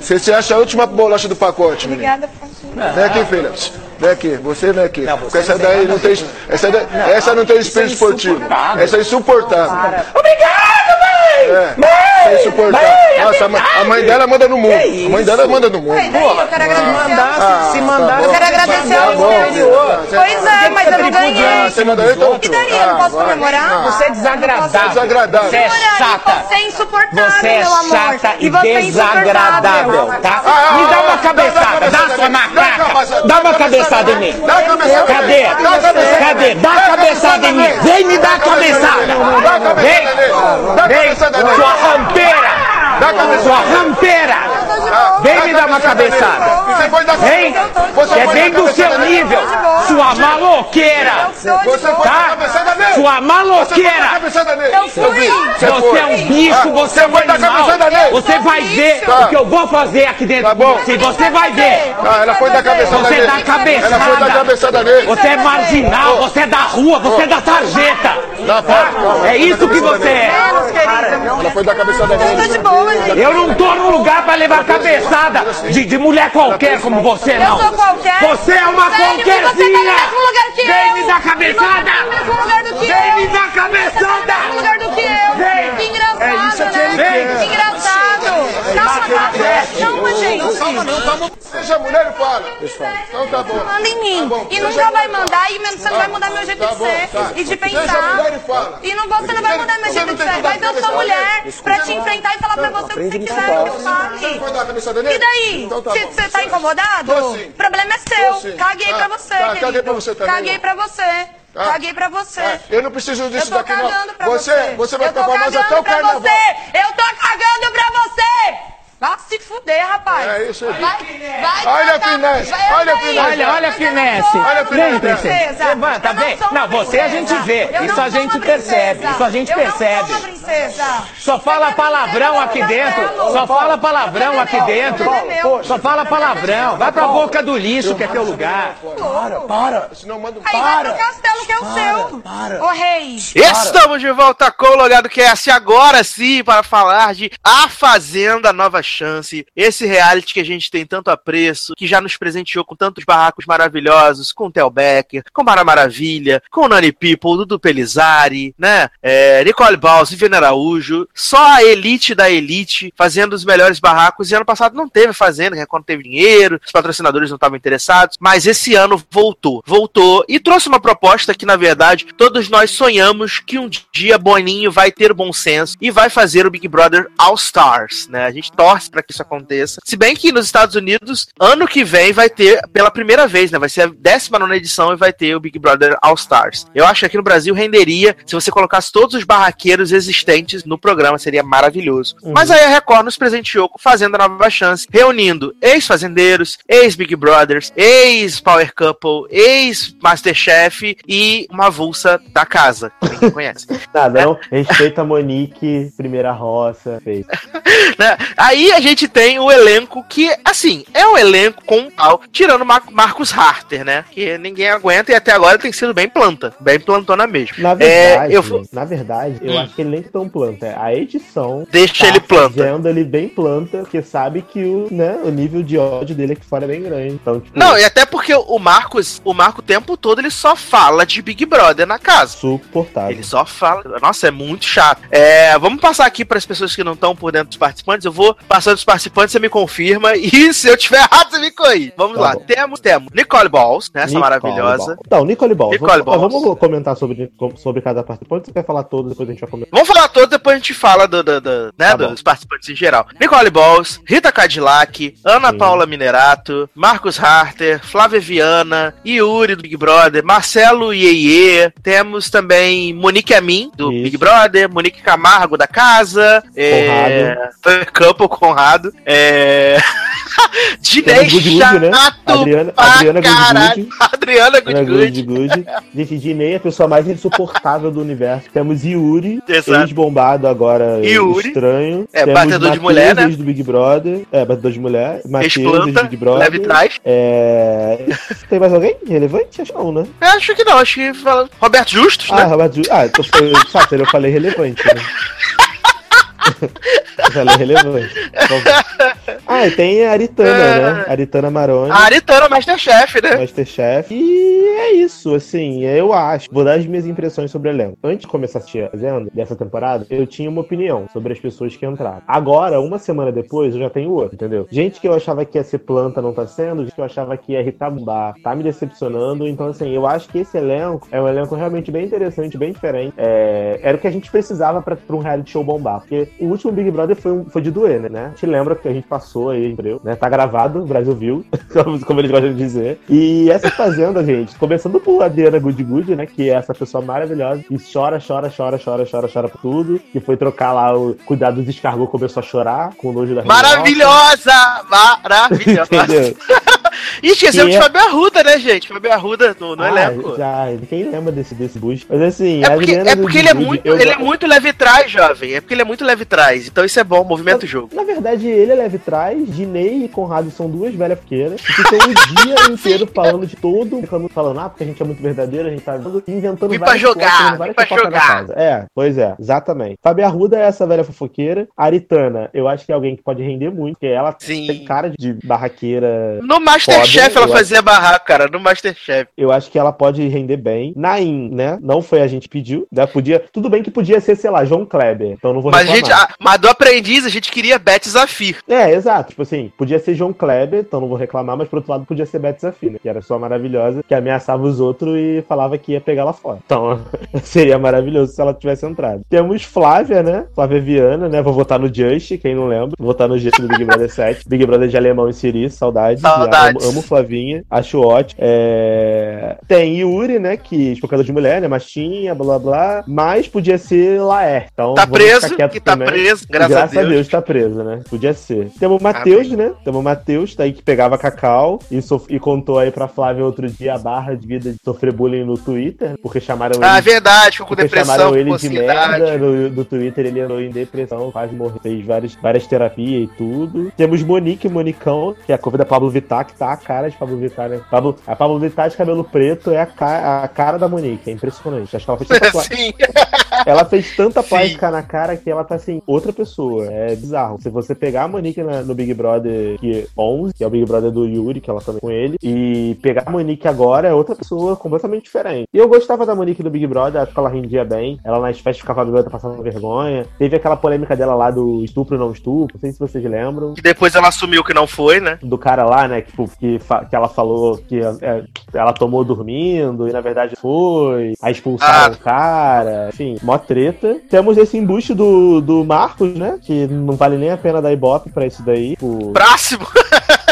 Você se acha a última bolacha do pacote, menino. Obrigada, Vem aqui, filha. Vem aqui, você vem aqui. Não, você essa daí não tem. Essa, daí, não, essa não tem espírito é esportivo. Essa é insuportável.
Obrigado! É. Mãe!
É insuportável. Nossa, a mãe dela manda no mundo. A mãe dela manda no mundo.
Pô, eu quero agradecer. Ah, se mandar,
eu quero agradecer ao
anterior. Pois é, mas eu não ganhei. Você
mandou então?
E daí, eu não posso comemorar?
Você é desagradável.
Desagradável.
Você é chata.
Você é insuportável,
Você é chata e desagradável, tá? Me dá uma cabeçada, dá sua macaca. Dá uma cabeçada em mim. Cadê? Cadê? Dá a cabeçada em mim. Vem me dar a cabeçada. Vem. Vem, sua rampeira. Sua rampeira. Vem me dar uma cabeçada. Vem. É bem do seu nível. Sua maloqueira. Tá? Sua maloqueira. Você é um bicho, você é um animal. Você vai ver o que eu vou fazer aqui dentro de você. Você vai ver.
Ela foi da cabeçada
Você dá cabeçada.
Ela foi da cabeçada.
Você é marginal, você é da rua, você é da sarjeta. Tá? É isso que você é.
Ela foi da cabeçada.
Eu não tô num lugar pra levar cabeçada de, de mulher qualquer como você, não.
Eu sou qualquer.
Você é uma qualquerzinha. Vem me dar cabeçada. Vem me dar cabeçada.
no lugar do que eu.
Vem.
Que engraçado, né? Que engraçado. Calma, calma, gente. Calma, não,
calma. Seja mulher e fala. Então tá bom.
Manda em mim. Tá e nunca vai mandar, e você não vai mudar meu jeito de ser e de pensar. Seja mulher e fala. E não, você não vai mudar meu jeito de ser. Vai ver eu sou mulher pra te enfrentar e falar pra você o que você quiser que eu fale. E daí? Você tá incomodado? O problema é seu. Caguei pra você,
Caguei pra você também.
Caguei pra você. Ah, Caguei pra você. Ah,
eu não preciso disso daqui, não.
Você,
você, você vai ficar famosa até o carnaval.
Você. Eu tô cagando pra você! Vá se fuder, rapaz.
É isso aí.
Vai, vai
olha a finesse. Olha a finesse.
Olha, olha a finesse. Olha a finesse. princesa. Levanta, vem. Não, você a gente vê. Isso a gente percebe. Isso a gente percebe. Só fala palavrão aqui dentro. Só fala palavrão aqui dentro. Só fala palavrão. Vai pra boca do lixo que é teu lugar.
Para, para. Senão manda
Aí vai pro castelo que é o seu. Para. Ô rei.
Estamos de volta com o Logado Cast agora sim para falar de A Fazenda Nova chance. Esse reality que a gente tem tanto apreço, que já nos presenteou com tantos barracos maravilhosos, com Tel Becker, com Mara Maravilha, com Nani People, Dudu Pelizari, né? É, Nicole Balls, Viviane Araújo. Só a elite da elite fazendo os melhores barracos. E ano passado não teve fazenda, né? quando teve dinheiro, os patrocinadores não estavam interessados. Mas esse ano voltou. Voltou e trouxe uma proposta que, na verdade, todos nós sonhamos que um dia Boninho vai ter bom senso e vai fazer o Big Brother All Stars, né? A gente torce torce para que isso aconteça. Se bem que nos Estados Unidos, ano que vem vai ter, pela primeira vez, né? Vai ser a 19 edição e vai ter o Big Brother All Stars. Eu acho que aqui no Brasil renderia se você colocasse todos os barraqueiros consistentes no programa, seria maravilhoso. Uhum. Mas aí a Record nos presenteou com Fazenda Nova Chance, reunindo ex-fazendeiros, ex-Big Brothers, ex-Power Couple, ex-Masterchef e uma avulsa da casa, que ninguém conhece.
Nada, não. Respeita a Monique, primeira roça, feito.
né? Aí a gente tem o elenco que, assim, é um elenco com pau, tirando Mar Marcos Harter, né? Que ninguém aguenta e até agora tem sido bem planta, bem plantona mesmo.
Na verdade, é, eu... na verdade, eu hum. acho que ele nem tão planta. É a edição
deixa tá ele planta.
Fazendo ele bem planta, porque sabe que o, né, o nível de ódio dele aqui fora é bem grande. Então, tipo,
Não, e até porque o Marcos, o Marco o tempo todo ele só fala de Big Brother na casa.
Suportável.
Ele só fala. Nossa, é muito chato. É, vamos passar aqui para as pessoas que não estão por dentro dos participantes. Eu vou passando os participantes, você me confirma. E se eu tiver errado, você me corrige. Vamos tá lá. Temos, temos Nicole Balls, né? Essa Nicole maravilhosa.
Ball. Então, Nicole Balls. Nicole vamos, Balls. vamos comentar sobre, sobre cada participante. Você quer falar todos, depois a gente vai comentar.
Vamos falar todos, depois a gente fala do, do, do né, tá dos participantes em geral. Nicole Balls, Rita Cadillac, Ana Sim. Paula Minerato, Marcos Harter, Flávia Viana, Yuri do Big Brother, Marcelo Ieye, temos também Monique Amin, do Isso. Big Brother, Monique Camargo, da casa, é... Campo Conrado, é...
Dinei chato né? Adriana, Adriana Good
Adriana Good Good.
Gente, Dinei é a pessoa mais insuportável do universo. Temos Yuri, ex-bombado agora, Yuri. estranho.
É, Temos batedor Mateus, de mulher, né?
do Big Brother. É, batedor de mulher. Matheus, do Big Brother. Leve trás. É... Tem mais alguém relevante? Acho que não, né?
Eu acho que não, acho que Roberto Justus,
ah,
né?
Roberto Justus. Ah, então foi, sabe, eu falei relevante, né? Ela é relevante. ah, e tem a Aritana, é... né? Aritana Maroni.
A Aritana Masterchef, né?
Masterchef. E é isso, assim, eu acho. Vou dar as minhas impressões sobre o elenco. Antes de começar a assistir a Fazenda, dessa temporada, eu tinha uma opinião sobre as pessoas que entraram. Agora, uma semana depois, eu já tenho outra, entendeu? Gente que eu achava que ia ser planta não tá sendo, gente que eu achava que ia irritar bar, tá me decepcionando. Então, assim, eu acho que esse elenco é um elenco realmente bem interessante, bem diferente. É... Era o que a gente precisava pra, pra um reality show bombar. Porque o último Big Brother foi, um, foi de doer, né? Te lembra que a gente passou aí, entendeu? Né? Tá gravado, o Brasil viu, como eles gostam de dizer. E essa fazenda, gente, começando por Adriana Good Good, né? Que é essa pessoa maravilhosa que chora, chora, chora, chora, chora, chora por tudo. Que foi trocar lá o cuidado do descargou, começou a chorar com o nojo da
Maravilhosa! Maravilhosa! E esquecemos de. Fabio Arruda, né, gente? Fabio Arruda no, no ah, elenco.
Já, quem lembra desse, desse boost? Mas assim,
é porque, é porque ele, é muito, ele é muito leve trás, jovem. É porque ele é muito leve trás. Então isso é bom, movimento jogo.
Na verdade, ele é leve trás, Dinei e Conrado são duas velhas pequenas, que ficam o dia inteiro falando de todo, falando, ah, porque a gente é muito verdadeiro, a gente tá inventando
Vim pra jogar,
várias
pra jogar.
É, pois é, exatamente. Fabio Arruda é essa velha fofoqueira. Aritana, eu acho que é alguém que pode render muito, porque ela Sim. tem cara de barraqueira.
No Masterchef ela fazia acho... barraco, cara, no Masterchef.
Eu acho que ela pode render bem. Nain, né? Não foi a gente pediu, né? Podia, tudo bem que podia ser, sei lá, João Kleber. Então não vou
Mas reclamar. a gente, mas do aprendiz a gente queria Beth Zafir.
É, exato. Tipo assim, podia ser João Kleber, então não vou reclamar, mas por outro lado podia ser Beth Zafir, né? Que era só maravilhosa, que ameaçava os outros e falava que ia pegar lá fora. Então, seria maravilhoso se ela tivesse entrado. Temos Flávia, né? Flávia Viana, né? Vou votar no Just, quem não lembra. Vou votar no Just do Big Brother 7. Big Brother de Alemão e Siri, saudades.
Saudades.
Amo, amo Flavinha, acho ótimo. É... Tem Yuri, né? Que espocador de mulher, né? Machinha, blá blá. Mas podia ser Laer. Então,
tá preso, que tá também. preso, graças,
graças a Deus. Deus tá preso, né? Podia ser. Temos o Matheus, né? Temos o Matheus, tá aí que pegava cacau e, sof... e contou aí pra Flávia outro dia a barra de vida de sofrer bullying no Twitter, porque chamaram
ah, ele. Ah, verdade, ficou com depressão.
Chamaram ele de merda no, no Twitter, ele andou em depressão, quase morreu, fez várias, várias terapias e tudo. Temos Monique Monicão, que é a cover da Pablo Vittar, que tá a cara de Pablo Vittar, né? Pablo, a Pablo Vittar de cabelo preto é a, ca... a cara da Monique, é impressionante. Acho que ela fez tanta Sim. Ela fez tanta plástica na cara que ela tá assim, outra pessoa. É bizarro. Se você pegar a Monique na, no Big Brother que 11, que é o Big Brother do Yuri, que ela também com ele, e pegar a Monique agora é outra pessoa completamente diferente. E eu gostava da Monique do Big Brother, acho que ela rendia bem. Ela nas festas ficava bêbada passando vergonha. Teve aquela polêmica dela lá do estupro não estupro, não sei se vocês lembram.
E depois ela assumiu que não foi, né?
Do cara lá, né, que, que, que ela falou que é, ela tomou dormindo e na verdade foi. Aí expulsaram ah. o cara. Enfim, mó treta. Temos esse embuste do, do Marcos, né, que não vale nem a pena dar ibope pra isso daí.
O... Próximo!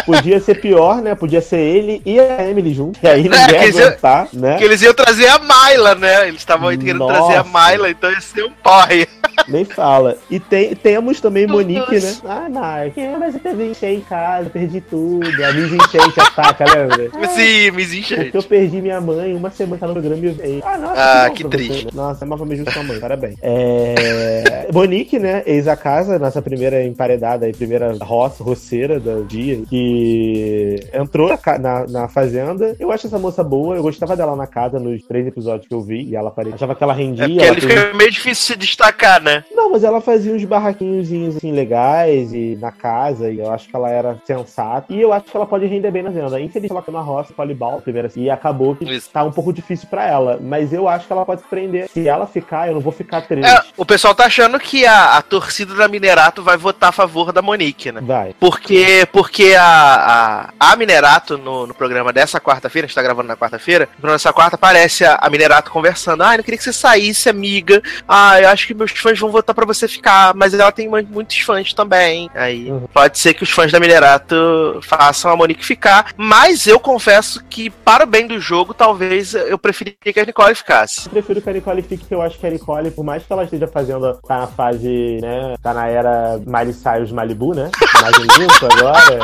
Podia ser pior, né? Podia ser ele e a Emily junto. E aí ninguém é, ia aguentar,
né? Que eles iam trazer a Myla, né? Eles estavam querendo trazer a Myla, então ia ser um porre.
Nem fala. E tem, temos também Monique, né? Ah, Mark, mas eu teve encher em casa, perdi tudo. A Miss Enchente ataca, lembra?
Sim, Miss Enchente.
Porque eu perdi minha mãe uma semana no programa e veio.
Ah, nossa, ah, que, que triste. Você, né?
Nossa, amava mesmo sua mãe, parabéns. É... Monique, né? Ex a casa, nossa primeira emparedada e primeira roça, roceira do dia, que entrou na, na, na, fazenda. Eu acho essa moça boa, eu gostava dela na casa nos três episódios que eu vi, e ela aparecia. Achava que ela rendia. É
ela fica meio difícil se destacar, né?
Não, mas ela fazia uns barraquinhos assim legais e na casa, e eu acho que ela era sensata. E eu acho que ela pode render bem na venda. Infelizmente, ela foi na roça, polibal, primeiro assim, e acabou que Isso. tá um pouco difícil para ela. Mas eu acho que ela pode prender. Se ela ficar, eu não vou ficar triste. É,
o pessoal tá achando que a, a torcida da Minerato vai votar a favor da Monique, né?
Vai.
Porque, porque a, a, a Minerato, no, no programa dessa quarta-feira, a gente tá gravando na quarta-feira, no programa dessa quarta aparece a, a Minerato conversando. Ah, eu não queria que você saísse, amiga. Ah, eu acho que meus fãs vão votar para você ficar. Mas ela tem muitos fãs também. Aí uhum. pode ser que os fãs da Minerato façam a Monique ficar. Mas eu confesso que, para o bem do jogo, talvez eu preferiria que a Nicole ficasse.
Eu prefiro que a Nicole fique, porque eu acho que a Nicole, por mais que ela esteja fazendo, tá na fase, né? Tá na era Miley Cyrus Malibu, né? Mais limpo agora.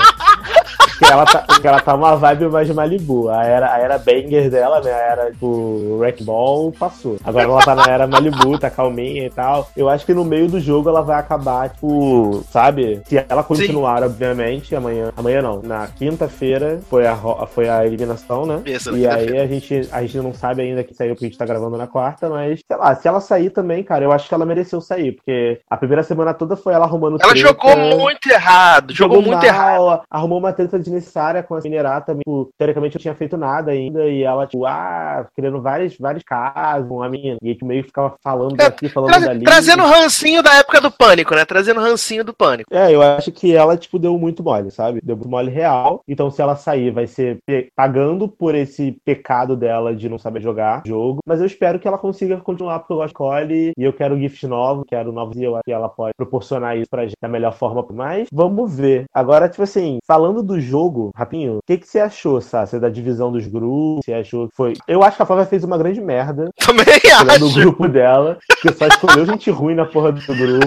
que ela tá, que ela tá uma vibe mais de Malibu. A era, a era banger dela, né? A era, tipo, Wreck Ball passou. Agora ela tá na era Malibu, tá calminha e tal. Eu acho que no meio do jogo ela vai acabar, tipo, sabe? Se ela continuar, Sim. obviamente, amanhã. Amanhã não. Na quinta-feira foi a, foi a eliminação, né? Isso, e aí a gente, a gente não sabe ainda que saiu porque a gente tá gravando na quarta, mas, sei lá, se ela sair também, cara, eu acho que ela mereceu sair, porque a primeira semana toda foi ela arrumando
Ela treta, jogou muito errado, jogou, jogou muito mal, errado.
Arrumou uma treta desnecessária com a Minerata, tipo, teoricamente eu tinha feito nada ainda, e ela, tipo, ah, querendo vários, vários casos, uma menina, e tipo, meio que ficava falando é, daqui, falando tra dali.
Trazendo rancinho da época do pânico, né? Trazendo rancinho do pânico.
É, eu acho que ela, tipo, deu muito mole, sabe? Deu muito mole real. Então, se ela sair, vai ser pagando por esse pecado dela de não saber jogar jogo. Mas eu espero que ela consiga continuar, porque eu gosto de Cole e eu quero gift novo, quero novos e eu acho que ela pode proporcionar isso pra gente da melhor forma. Mas vamos ver. Agora, tipo assim, falando do jogo, rapinho, o que, que você achou, Sassi, da divisão dos grupos? Você achou que foi. Eu acho que a Flávia fez uma grande merda.
Também acho.
No grupo dela, que só escolheu gente ruim na porra do grupo.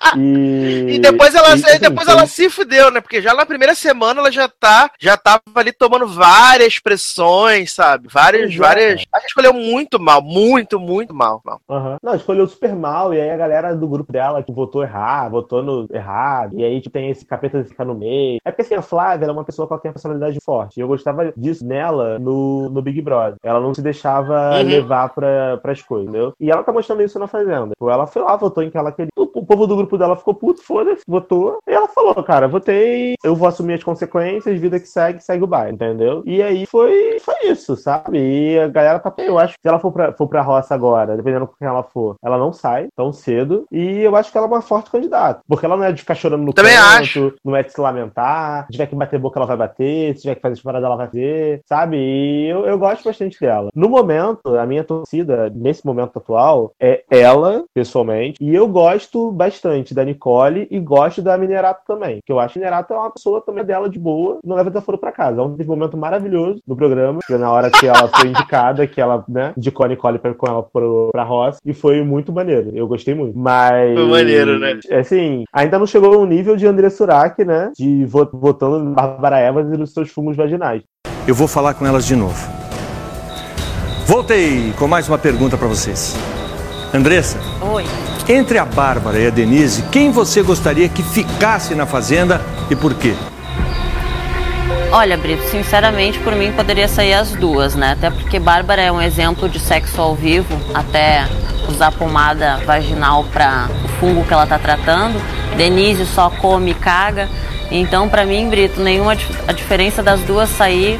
E, e depois ela, e, assim, depois ela se fudeu, né? Porque já na primeira semana ela já tá, já tava ali tomando várias pressões, sabe? Várias, Exato. várias. Ela escolheu muito mal, muito, muito mal. mal.
Uhum. Não, escolheu super mal, e aí a galera do grupo dela que votou errado, votou no errado, e aí tipo, tem esse capeta de ficar no meio. É porque assim, a Flávia é uma pessoa tem uma personalidade forte. E eu gostava disso nela no, no Big Brother. Ela não se deixava uhum. levar pra, pras coisas, entendeu? E ela tá mostrando isso na Fazenda. Tipo, ela foi lá, votou em que ela queria. Povo do grupo dela ficou puto, foda-se, votou. E ela falou, cara, votei, eu vou assumir as consequências, vida que segue, segue o baile, entendeu? E aí foi, foi isso, sabe? E a galera tá. Eu acho que se ela for pra, for pra roça agora, dependendo com quem ela for, ela não sai tão cedo. E eu acho que ela é uma forte candidata. Porque ela não é de ficar chorando no
Também canto, acho.
não é de se lamentar. Se tiver que bater boca, ela vai bater. Se tiver que fazer disparada, ela vai fazer, sabe? E eu, eu gosto bastante dela. No momento, a minha torcida, nesse momento atual, é ela, pessoalmente. E eu gosto bastante da Nicole e gosto da Minerato também. Que eu acho que Minerato é uma pessoa também dela de boa, não leva desaforo pra casa. É um momento maravilhoso do programa, que na hora que ela foi indicada, que ela, né, indicou a Nicole pra, com ela pro, pra Ross, e foi muito maneiro. Eu gostei muito. Mas.
Foi maneiro, né?
Assim, ainda não chegou no nível de André Surak, né? De votando em Bárbara Evans e nos seus fumos vaginais.
Eu vou falar com elas de novo. Voltei com mais uma pergunta para vocês. Andressa?
Oi.
Entre a Bárbara e a Denise, quem você gostaria que ficasse na Fazenda e por quê?
Olha, Brito, sinceramente, por mim poderia sair as duas, né? Até porque Bárbara é um exemplo de sexo ao vivo, até usar pomada vaginal para o fungo que ela tá tratando. Denise só come e caga. Então, para mim, Brito, nenhuma a diferença das duas sair,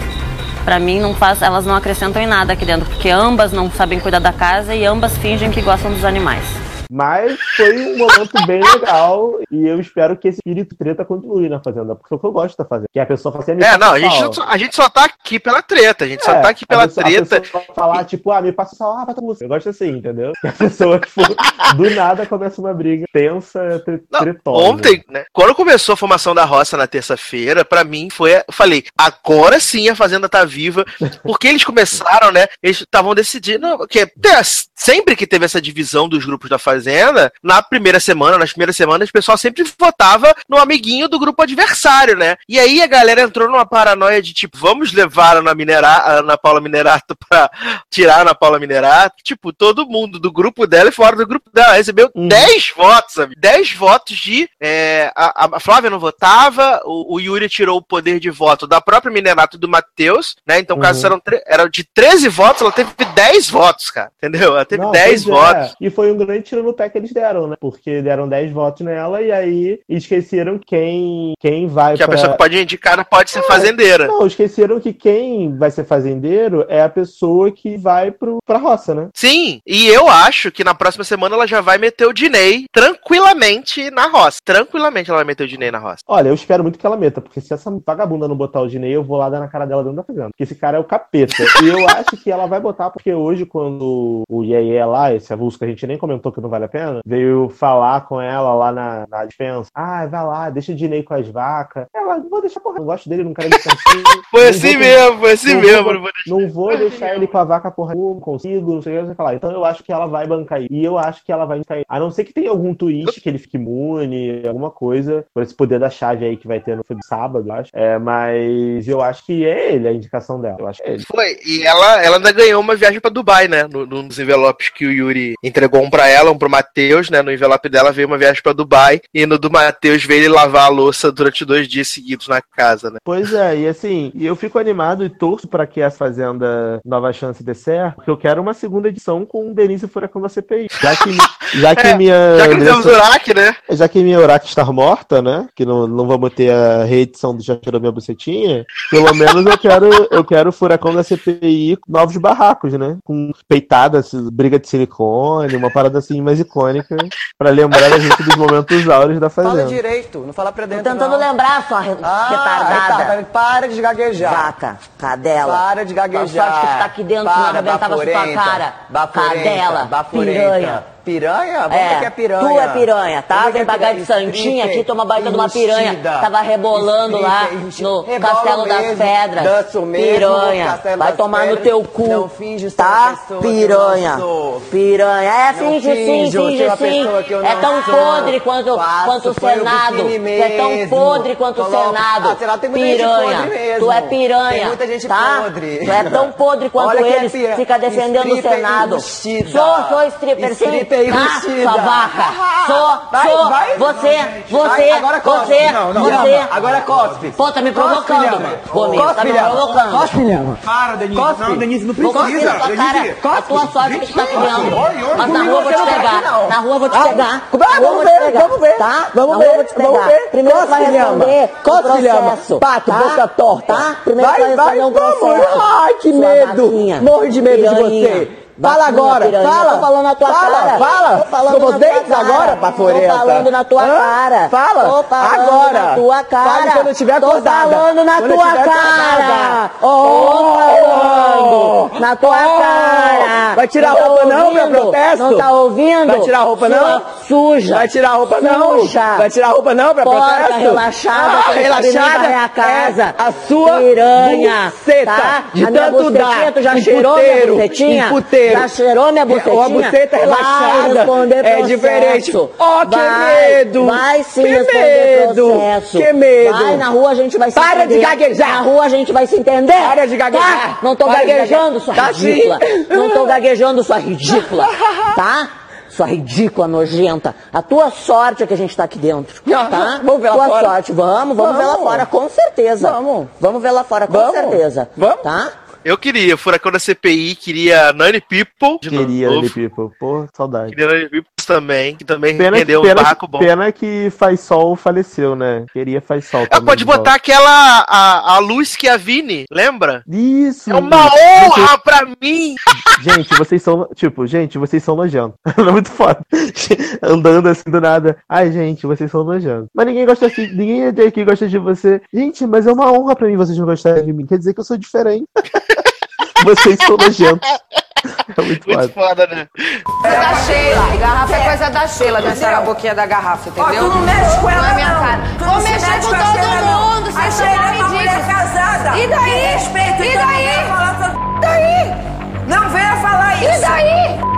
para mim não faz, elas não acrescentam em nada aqui dentro, porque ambas não sabem cuidar da casa e ambas fingem que gostam dos animais.
Mas foi um momento bem legal e eu espero que esse espírito treta continue na Fazenda, porque é o que eu gosto da Fazenda. Que a pessoa fala assim,
É, não, a gente, a gente só tá aqui pela treta, a gente é, só tá aqui pela a pessoa, treta. A pessoa
falar, tipo, ah, me passa só, ah, bota música. Eu gosto assim, entendeu? Que a pessoa, tipo, do nada começa uma briga tensa, tre
Ontem, né, quando começou a formação da roça na terça-feira, pra mim foi, eu falei, agora sim a Fazenda tá viva, porque eles começaram, né, eles estavam decidindo, que sempre que teve essa divisão dos grupos da Fazenda, Fazenda, na primeira semana, nas primeiras semanas, o pessoal sempre votava no amiguinho do grupo adversário, né? E aí a galera entrou numa paranoia de tipo, vamos levar a Ana, Minera, a Ana Paula Minerato pra tirar a Ana Paula Minerato. Tipo, todo mundo do grupo dela e fora do grupo dela recebeu uhum. 10 votos, sabe? 10 votos de. É, a, a, Flávia não votava, o, o, Yuri tirou o poder de voto da própria Minerato e do Matheus, né? Então, uhum. caso eram, eram de 13 votos, ela teve 10 votos, cara. Entendeu? Ela teve não, 10 é. votos. É.
E foi um grande tiro no pé que eles deram, né? Porque deram 10 votos nela e aí esqueceram quem, quem vai.
Que pra... a pessoa que pode indicar pode ser fazendeira.
Não, esqueceram que quem vai ser fazendeiro é a pessoa que vai pro, pra roça, né?
Sim, e eu acho que na próxima semana ela já vai meter o Dinei tranquilamente na roça. Tranquilamente ela vai meter o Dinei na roça.
Olha, eu espero muito que ela meta, porque se essa vagabunda não botar o Dinei, eu vou lá dar na cara dela dentro da fazenda. Porque esse cara é o capeta. e eu acho que ela vai botar, porque hoje, quando o Yeye lá, esse avulso que a gente nem comentou que não vale a pena, veio falar com ela lá na, na dispensa. Ah, vai lá, deixa o Dinei com as vacas. Ela, não vou deixar porra, não gosto dele, não quero ele
Foi assim mesmo, foi assim mesmo.
Vou, não vou deixar, não vou deixar ele com a vaca porra, não consigo, não sei o que falar. Então eu acho que ela vai bancar E eu acho que ela vai cair. A não ser que tenha algum twist que ele fique imune, alguma coisa, por esse poder da chave aí que vai ter no sábado, eu acho. É, mas eu acho que é ele a indicação dela. Eu acho que é ele.
Foi, e ela, ela ainda ganhou uma viagem pra Dubai, né? No, nos envelopes que o Yuri entregou um pra ela, um pro Matheus, né? No envelope dela veio uma viagem pra Dubai e no do Matheus veio ele lavar a louça durante dois dias seguidos na casa, né?
Pois é, e assim, eu fico animado e torço para que a Fazenda Nova Chance dê certo, porque eu quero uma segunda edição com Denise Furacão da CPI. Já que, já que é, minha.
Já que temos Urac, né?
Já que minha Urac está morta, né? Que não, não vamos ter a reedição do Já Tirou Minha Bucetinha, pelo menos eu quero, eu quero Furacão da CPI novos barracos, né? Com peitadas, briga de silicone, uma parada assim mais icônica, para lembrar a gente dos momentos áureos da Fazenda.
Fala direito, não fala pra dentro.
Tô tentando
não.
lembrar, sua ah, retardada. Tá,
para de gaguejar.
Vaca, cadela.
Para de gaguejar.
A sorte que tá aqui dentro, para, não arrebentava sua cara.
Baforenta,
cadela,
baforenta.
piranha.
Piranha? Vamos é, que é piranha.
Tu é piranha, tá? Vem é pagar de santinha aqui, toma baita de uma piranha. Tava rebolando lá no Castelo das Pedras.
Danço mesmo,
piranha. Vai tomar no teu cu.
Não finge
tá? Piranha. Piranha. É, finge sim, finge sim. É tão podre quanto, quanto o Senado. É tão podre quanto o Senado. Piranha. Tu é piranha. Tá? Tu é tão podre quanto eles. Fica defendendo o Senado. Sou, sou stripper sim
aí, ah,
sua vaca. Sou, vai, sou, vai, você, você, agora cospe. você, não, não, você.
Agora cospe.
Pô, tá me provocando, mano. Pô, meu, tá me provocando.
Cospe, Lhama.
Para, Denise. Cospe. Não, Denise, não precisa. Vou Denise, cara, a tua sorte que tu tá criando. Mas na rua vou te pegar. Na rua vou te pegar.
Vamos ver, vamos ver.
Tá?
Vamos ver, vamos ver.
Primeiro vai responder
Cospe, Lhama. Pato,
tá?
boca torta.
Tá? Primeiro vai responder um processo.
Ai, que medo. Morre de medo de você. Fala agora, piranha. fala.
Tô falando na tua
fala,
cara.
Fala, fala. Tô
falando
dentes agora, paporeta.
Tô falando na tua Hã? cara.
Fala.
Tô falando
agora.
na tua cara.
Fala quando eu tiver acordada.
Tô falando na
quando
tua cara.
Oh. Tô
falando na tua oh. cara.
Vai tirar a roupa não, meu protesto?
Não tá ouvindo?
Vai tirar a roupa não?
Suja.
Vai tirar a roupa não?
Suja.
Vai tirar a roupa não pra
Porca,
protesto?
relaxada.
Ah, relaxada.
a casa.
É a sua
piranha.
buceta.
Tá?
De
a
tanto dar.
Já cheirou minha bucetinha? Já cheirou minha bucetinha?
A buceta relaxada é diferente. Ó, oh, que
vai,
medo!
Vai sim
que
responder
medo.
processo.
Que medo!
Vai, na rua a gente vai se
Para
entender.
de gaguejar!
Na rua a gente vai se entender.
Para de gaguejar!
Tá? Não tô
Para
gaguejando, sua
tá
ridícula.
Sim.
Não tô gaguejando, sua ridícula. Tá? Sua ridícula, nojenta. A tua sorte é que a gente tá aqui dentro. Tá?
Vamos ver lá
tua
fora.
sorte. Vamos, vamos, vamos, ver lá fora, com certeza.
Vamos.
Vamos ver lá fora, com
vamos.
certeza.
Vamos.
Tá?
Eu queria, Furacão da CPI, queria Nani People. De
queria
novo.
Nani People, pô, saudade.
Queria Nani People também, que também
pena,
rendeu
pena,
um barraco bom.
Pena que Faz Sol faleceu, né? Queria Faz Sol
também. pode botar aquela, a, a luz que a Vini, lembra?
Isso!
É uma honra gente, pra mim!
Gente, vocês são, tipo, gente, vocês são nojentos. Não é muito foda. Andando assim do nada. Ai, gente, vocês são nojentos. Mas ninguém gosta assim, ninguém aqui gosta de você. Gente, mas é uma honra pra mim vocês não gostarem de mim. Quer dizer que eu sou diferente. Vocês são nojentos. É muito,
muito foda, né?
Coisa da Sheila. Garrafa é coisa da Sheila, dançar a boquinha da garrafa, entendeu?
Ó, tu não mexe com ela,
não. É minha cara.
Tu
Vou mexer com, todo mundo,
vocês são ridículos. casada.
E daí?
Me respeita,
e
então
daí?
Não venha falar essa...
E daí?
Não venha falar isso.
E daí?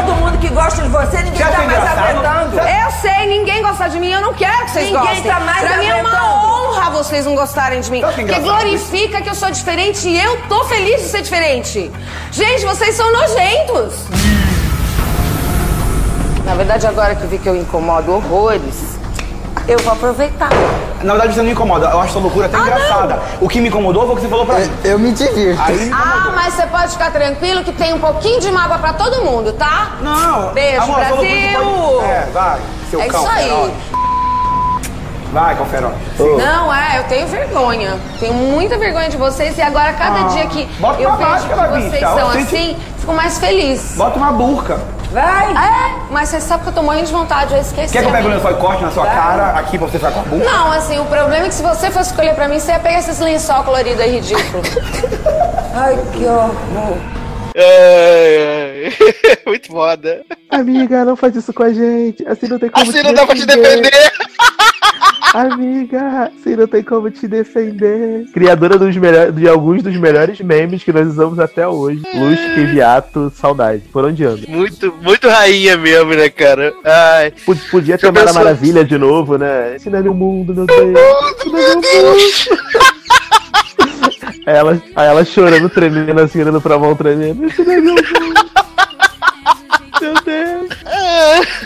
Todo mundo que gosta de você, ninguém tá mais aguentando.
Eu sei, ninguém gosta de mim, eu não quero que vocês
Ninguém
gostem.
tá mais
pra mim é uma
aguentando.
honra vocês não gostarem de mim.
Tá que
Porque
engraçado
glorifica que eu sou diferente e eu tô feliz de ser diferente. Gente, vocês são nojentos. Na verdade, agora que eu vi que eu incomodo horrores, eu vou aproveitar.
Na verdade, você não me incomoda. Eu acho essa loucura até engraçada. O que me incomodou foi o que você falou pra mim.
Eu me divirto.
Aí,
Ah, mas você pode ficar tranquilo que tem um pouquinho de mágoa pra todo mundo, tá?
Não.
Beijo,
amor,
Brasil!
pode- É, vai. Seu
É
cão
isso aí.
feroz. Vai, cão feroz.
Não, é, eu tenho vergonha. Tenho muita vergonha de vocês e agora cada
Ah,
dia que
bota
eu
pra
vejo que vocês
bicha.
são
Sente-
assim, fico mais feliz.
Bota uma burca.
Vai! É, mas você sabe que eu tô morrendo de vontade, eu esqueci.
Quer que eu pegue o lençol e corte na sua
Vai.
cara aqui pra você ficar com a burca?
Não, assim, o problema é que se você fosse escolher pra mim, você ia pegar esses lençol colorido aí ridículo. Ai, que horror.
É, é. Muito foda.
Amiga, não faz isso com a gente. Assim não tem como
Assim não dá pra te defender.
Amiga, assim não tem como te defender. Criadora dos de alguns dos melhores memes que nós usamos até hoje. Luz, Keviato, saudade. Por onde anda?
Muito, muito rainha mesmo, né, cara? Ai.
Podia ter Mara Maravilha de novo, né? Ensina meu mundo, meu Deus. Meu mundo. Aí ela, ela chorando, tremendo, assim, olhando pra mão, tremendo. Ensina meu mundo.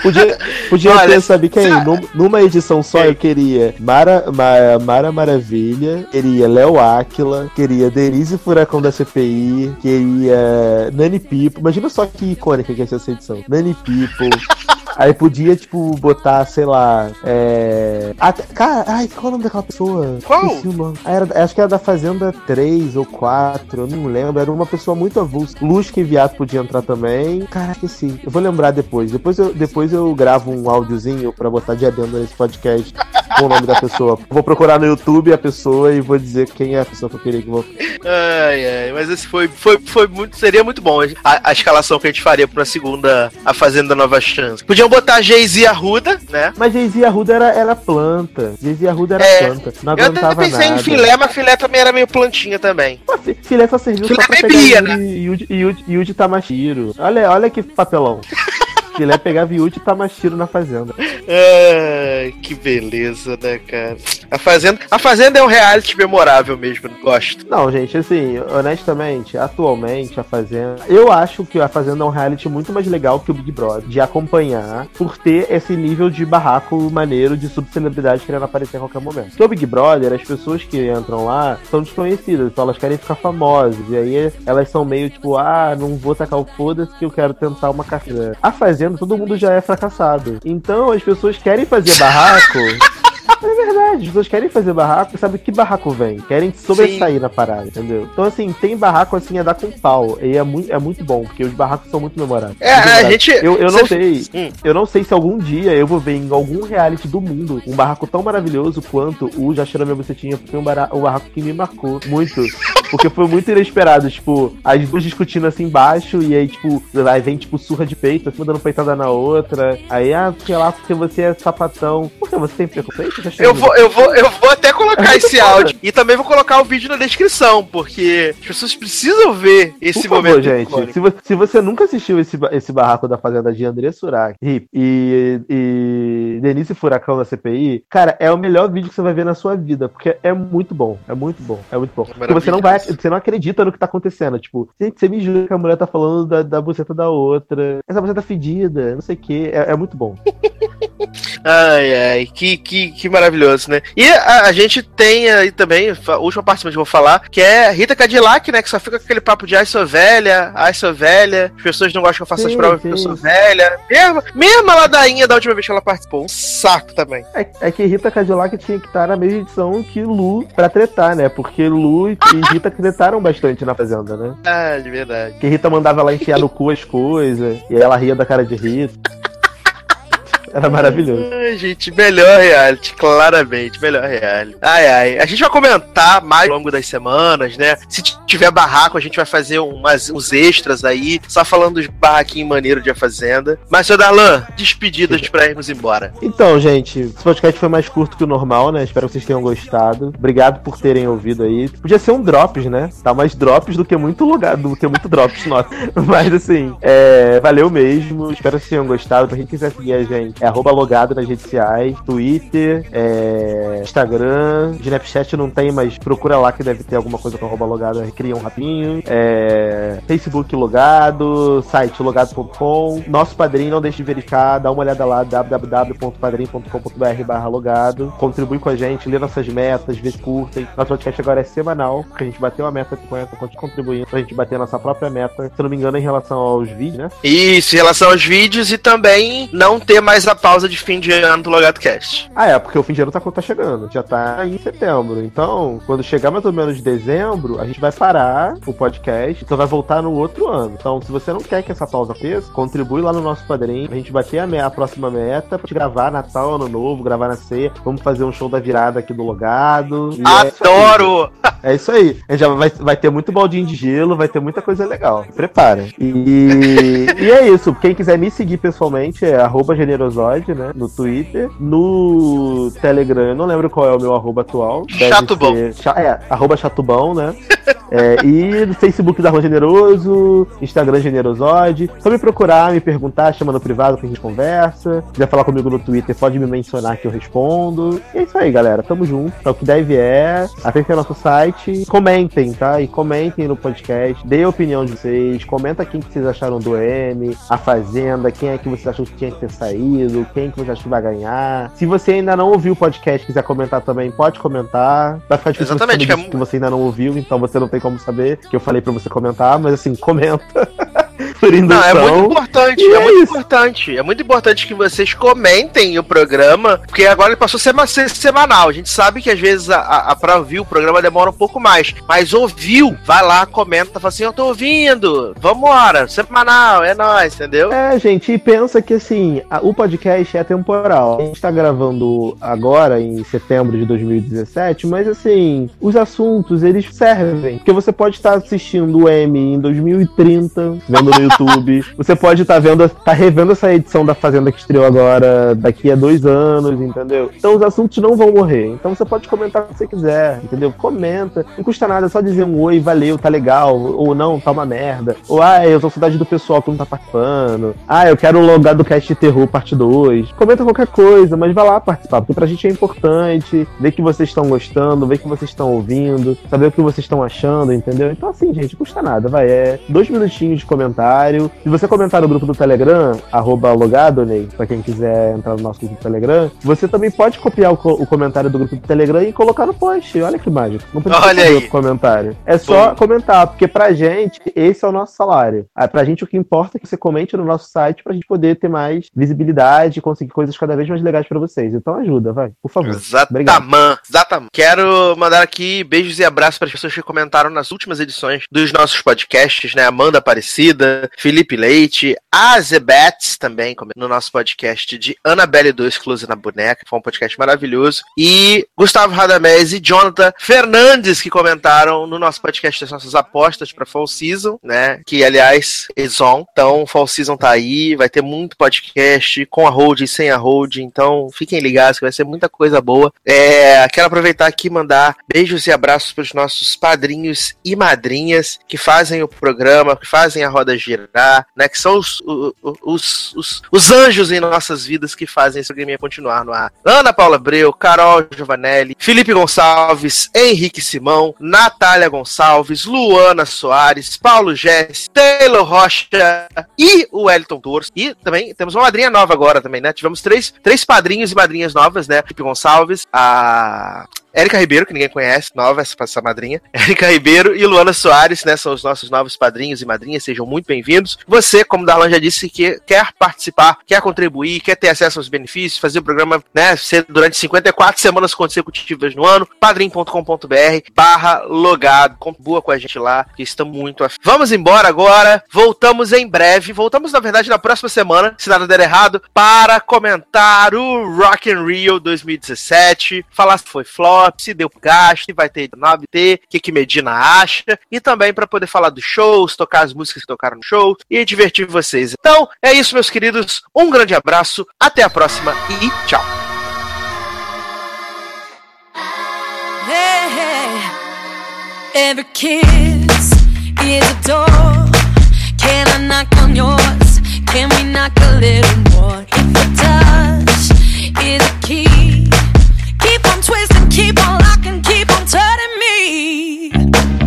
Podia, podia
Olha,
ter, sabe quem? Num- numa edição só eu queria Mara, Ma- Mara Maravilha, queria Léo Áquila, queria Denise Furacão da CPI, queria Nani Pipo. Imagina só que icônica que é essa edição. Nani Pipo. Aí podia, tipo, botar, sei lá. É. Ah, cara, ai, qual é o nome daquela pessoa?
Qual?
Ah, era- acho que era da Fazenda 3 ou 4, eu não lembro. Era uma pessoa muito avulsa. Luz que Viato podia entrar também. Cara, esqueci. Eu vou lembrar depois. Depois eu, depois eu gravo um áudiozinho pra botar de adendo nesse podcast com o nome da pessoa. Vou procurar no YouTube a pessoa e vou dizer quem é a pessoa que eu queria que vou.
Ai, ai, mas esse foi, foi, foi muito, seria muito bom a, a escalação que a gente faria pra segunda A Fazenda Nova Chance. Podiam botar Jay-Z e Arruda, né?
Mas Jay-Z Arruda era, era planta. Jay-Z Arruda era
É,
planta. Não
Eu até pensei
nada.
em filé, mas filé também era meio plantinha também.
Filé só serviu
Filé
pra
bebia,
pegar Yuri, Yuri, Yuri, Yuri Tamashiro. Olha, olha que papelão. Filé pegava Yuri Tamashiro na fazenda.
Ai, que beleza, né, cara? A Fazenda, a Fazenda é um reality memorável mesmo, eu gosto.
Não, gente, assim, honestamente, atualmente a Fazenda. Eu acho que a Fazenda é um reality muito mais legal que o Big Brother de acompanhar, por ter esse nível de barraco maneiro de subcelebridade querendo aparecer a qualquer momento. Porque o Big Brother, as pessoas que entram lá são desconhecidas, então elas querem ficar famosas. E aí elas são meio tipo, ah, não vou tacar o foda-se que eu quero tentar uma carreira. A Fazenda, todo mundo já é fracassado. Então as pessoas querem fazer barraco. É verdade, as pessoas querem fazer barraco e sabe que barraco vem? Querem sobressair na parada, entendeu? Então, assim, tem barraco assim a dar com pau. E é muito, é muito bom, porque os barracos são muito memoráveis.
É,
Muito
a
memoráveis.
gente-
Eu, eu não
cê-
sei.
Hum.
Eu não sei se algum dia eu vou ver em algum reality do mundo um barraco tão maravilhoso quanto o Já Cheira Minha Bucetinha, porque foi um, um barraco que me marcou muito. Porque foi muito inesperado, tipo, as duas discutindo assim embaixo, e aí, tipo, aí vem, tipo, surra de peito, assim, dando peitada na outra. Aí, ah, sei lá, porque você é sapatão. Por que você tem preconceito?
Eu vou, eu vou, eu vou até
É
colocar
muito
esse
foda.
áudio. E também vou colocar o vídeo na descrição, porque as pessoas precisam ver esse
Por favor,
momento.
gente,
icônico.
se, vo- se você nunca assistiu esse, esse barraco da Fazenda de André Surak e, e, e Denise Furacão da CPI, cara, é o melhor vídeo que você vai ver na sua vida, porque é muito bom, é muito bom, é muito bom. Porque você não vai, você não acredita no que tá acontecendo, tipo, gente, você me jura que a mulher tá falando da, da buceta da outra, essa buceta fedida, não sei o que, é, é muito bom.
Ai, ai, que, que, que maravilhoso, né? E a, a gente tem aí também, a última participante que eu vou falar, que é Rita Cadillac, né? Que só fica com aquele papo de ai, sou velha, ai, sou velha, as pessoas não gostam que eu faça as
Sim,
provas porque eu
sim.
sou velha. Mesmo, a ladainha da última vez que ela participou, um saco também.
É, é que Rita Cadillac tinha que estar na mesma edição que Lu pra tretar, né? Porque Lu e Rita tretaram bastante na Fazenda, né?
Ah, de verdade.
Que Rita mandava ela enfiar no cu as coisas, e ela ria da cara de Rita. Era maravilhoso.
Ai, gente, melhor reality, claramente, melhor reality. Ai, ai. A gente vai comentar mais ao longo das semanas, né? Se tiver barraco, a gente vai fazer umas, uns extras aí, só falando dos barraquinhos maneiros de A Fazenda. Mas, seu Darlan, despedidas pra irmos embora.
Então, gente, esse podcast foi mais curto que o normal, né? Espero que vocês tenham gostado. Obrigado por terem ouvido aí. Podia ser um drops, né? Tá mais drops do que muito lugar, do que muito drops, nossa. Mas assim, é, valeu mesmo. Espero que vocês tenham gostado. Pra quem quiser seguir a gente, é logado nas redes sociais, Twitter, é, Instagram, Snapchat não tem, mas procura lá que deve ter alguma coisa com arroba logado, cria um rapinho. É, Facebook logado, site logado.com. Nosso padrinho, não deixe de verificar, dá uma olhada lá, www.padrim.com.br barra logado. Contribui com a gente, lê nossas metas, vê curtem. Nosso podcast agora é semanal, porque a gente bateu a meta 50, continua contribuindo pra gente bater a nossa própria meta. Se não me engano, em relação aos vídeos, né?
Isso, em relação aos vídeos e também não ter mais a pausa de fim de ano do Logado Cast.
Ah, é, porque o fim de ano tá, tá chegando. Já tá em setembro. Então, quando chegar mais ou menos dezembro, a gente vai parar o podcast, então vai voltar no outro ano. Então, se você não quer que essa pausa aconteça, contribui lá no nosso padrinho, a gente bater a, a próxima meta pra te gravar Natal, Ano Novo, gravar na ceia. Vamos fazer um show da virada aqui do Logado.
Adoro!
É isso aí. A gente já vai, vai ter muito baldinho de gelo, vai ter muita coisa legal. Prepara. E, e é isso. Quem quiser me seguir pessoalmente é generosode, né? No Twitter. No Telegram, eu não lembro qual é o meu arroba atual.
Chatubão.
Ser... É, arroba chatubão, né? É, e no Facebook da Rua Generoso, Instagram Generosode. Só me procurar, me perguntar, chama no privado que a gente conversa. Se quiser falar comigo no Twitter, pode me mencionar que eu respondo. E é isso aí, galera. Tamo junto. Então, o que deve é. Acessem nosso site. Comentem, tá? E comentem no podcast. Dê a opinião de vocês. Comenta quem que vocês acharam do M, a Fazenda, quem é que vocês acham que tinha que ter saído, quem que vocês acham que vai ganhar. Se você ainda não ouviu o podcast e quiser comentar também, pode comentar. Vai ficar difícil
Exatamente,
que, é... que você ainda não ouviu, então você não tem como saber que eu falei para você comentar, mas assim, comenta.
Não, é muito importante, é, é, muito importante. É muito importante que vocês comentem o programa, porque agora ele passou a ser semanal. A gente sabe que às vezes a, a, a pra ouvir o programa demora um pouco mais, mas ouviu, vai lá, comenta, fala assim, eu tô ouvindo, vambora, semanal, é nóis, entendeu?
É, gente, e pensa que assim, a, o podcast é temporal. A gente tá gravando agora, em setembro de 2017, mas assim, os assuntos, eles servem, porque você pode estar assistindo o M em 2030, vendo no YouTube. Você pode estar tá vendo, tá revendo essa edição da Fazenda que estreou agora daqui a dois anos, entendeu? Então os assuntos não vão morrer. Então você pode comentar o que você quiser, entendeu? Comenta. Não custa nada, é só dizer um oi, valeu, tá legal. Ou não, tá uma merda. Ou ah, eu tô saudade do pessoal que não tá participando. Ah, eu quero o lugar do cast de terror parte 2. Comenta qualquer coisa, mas vai lá participar, porque pra gente é importante ver que vocês estão gostando, ver que vocês estão ouvindo, saber o que vocês estão achando, entendeu? Então assim, gente, custa nada, vai. É dois minutinhos de comentário comentário. Se você comentar no grupo do Telegram, arroba logadonei, pra quem quiser entrar no nosso grupo do Telegram, você também pode copiar o, co o, comentário do grupo do Telegram e colocar no post. Olha que mágico. Não precisa
Olha
outro comentário. É só comentar, porque pra gente, esse é o nosso salário. Ah, pra gente, o que importa é que você comente no nosso site pra gente poder ter mais visibilidade e conseguir coisas cada vez mais legais pra vocês. Então ajuda, vai, por favor.
Exatamente. Exatamente. Quero mandar aqui beijos e abraços para as pessoas que comentaram nas últimas edições dos nossos podcasts, né? Amanda Aparecida, Felipe Leite, a Zebets também, no nosso podcast de Annabelle 2 Close na Boneca, foi um podcast maravilhoso. E Gustavo Radamés e Jonathan Fernandes, que comentaram no nosso podcast das nossas apostas para Fall Season, né? Que, aliás, is on. Então, Fall Season tá aí, vai ter muito podcast com a hold e sem a hold. Então, fiquem ligados que vai ser muita coisa boa. É, quero aproveitar aqui e mandar beijos e abraços para os nossos padrinhos e madrinhas que fazem o programa, que fazem a roda girar, né? Que são os, os, os, os anjos em nossas vidas que fazem esse programinha continuar no ar. Ana Paula Breu, Carol Giovanelli, Felipe Gonçalves, Henrique Simão, Natália Gonçalves, Luana Soares, Paulo Jesse, Taylor Rocha e o Wellington Torres. E também temos uma madrinha nova agora também, né? Tivemos três, três padrinhos e madrinhas novas, né? Felipe Gonçalves, a Érica Ribeiro, que ninguém conhece, nova essa, essa madrinha. Érica Ribeiro e Luana Soares, né? São os nossos novos padrinhos e madrinhas, sejam muito bem-vindos. Você, como Darlan já disse, que quer participar, quer contribuir, quer ter acesso aos benefícios, fazer o programa, né, ser durante 54 semanas consecutivas no ano, padrim.com.br barra logado. Contribua com a gente lá, que estamos muito afim. Vamos embora agora, voltamos em breve, voltamos na verdade na próxima semana, se nada der errado, para comentar o Rock in Rio 2017, falar se foi se deu gasto, vai ter 9T, o que, que Medina acha, e também para poder falar dos shows, tocar as músicas que tocaram no show e divertir vocês. Então, é isso, meus queridos. Um grande abraço, até a próxima e tchau. Every kiss is a door. Can I knock on yours? Can we knock a little more?
If a touch is a key. twist and keep on locking, keep on turning me.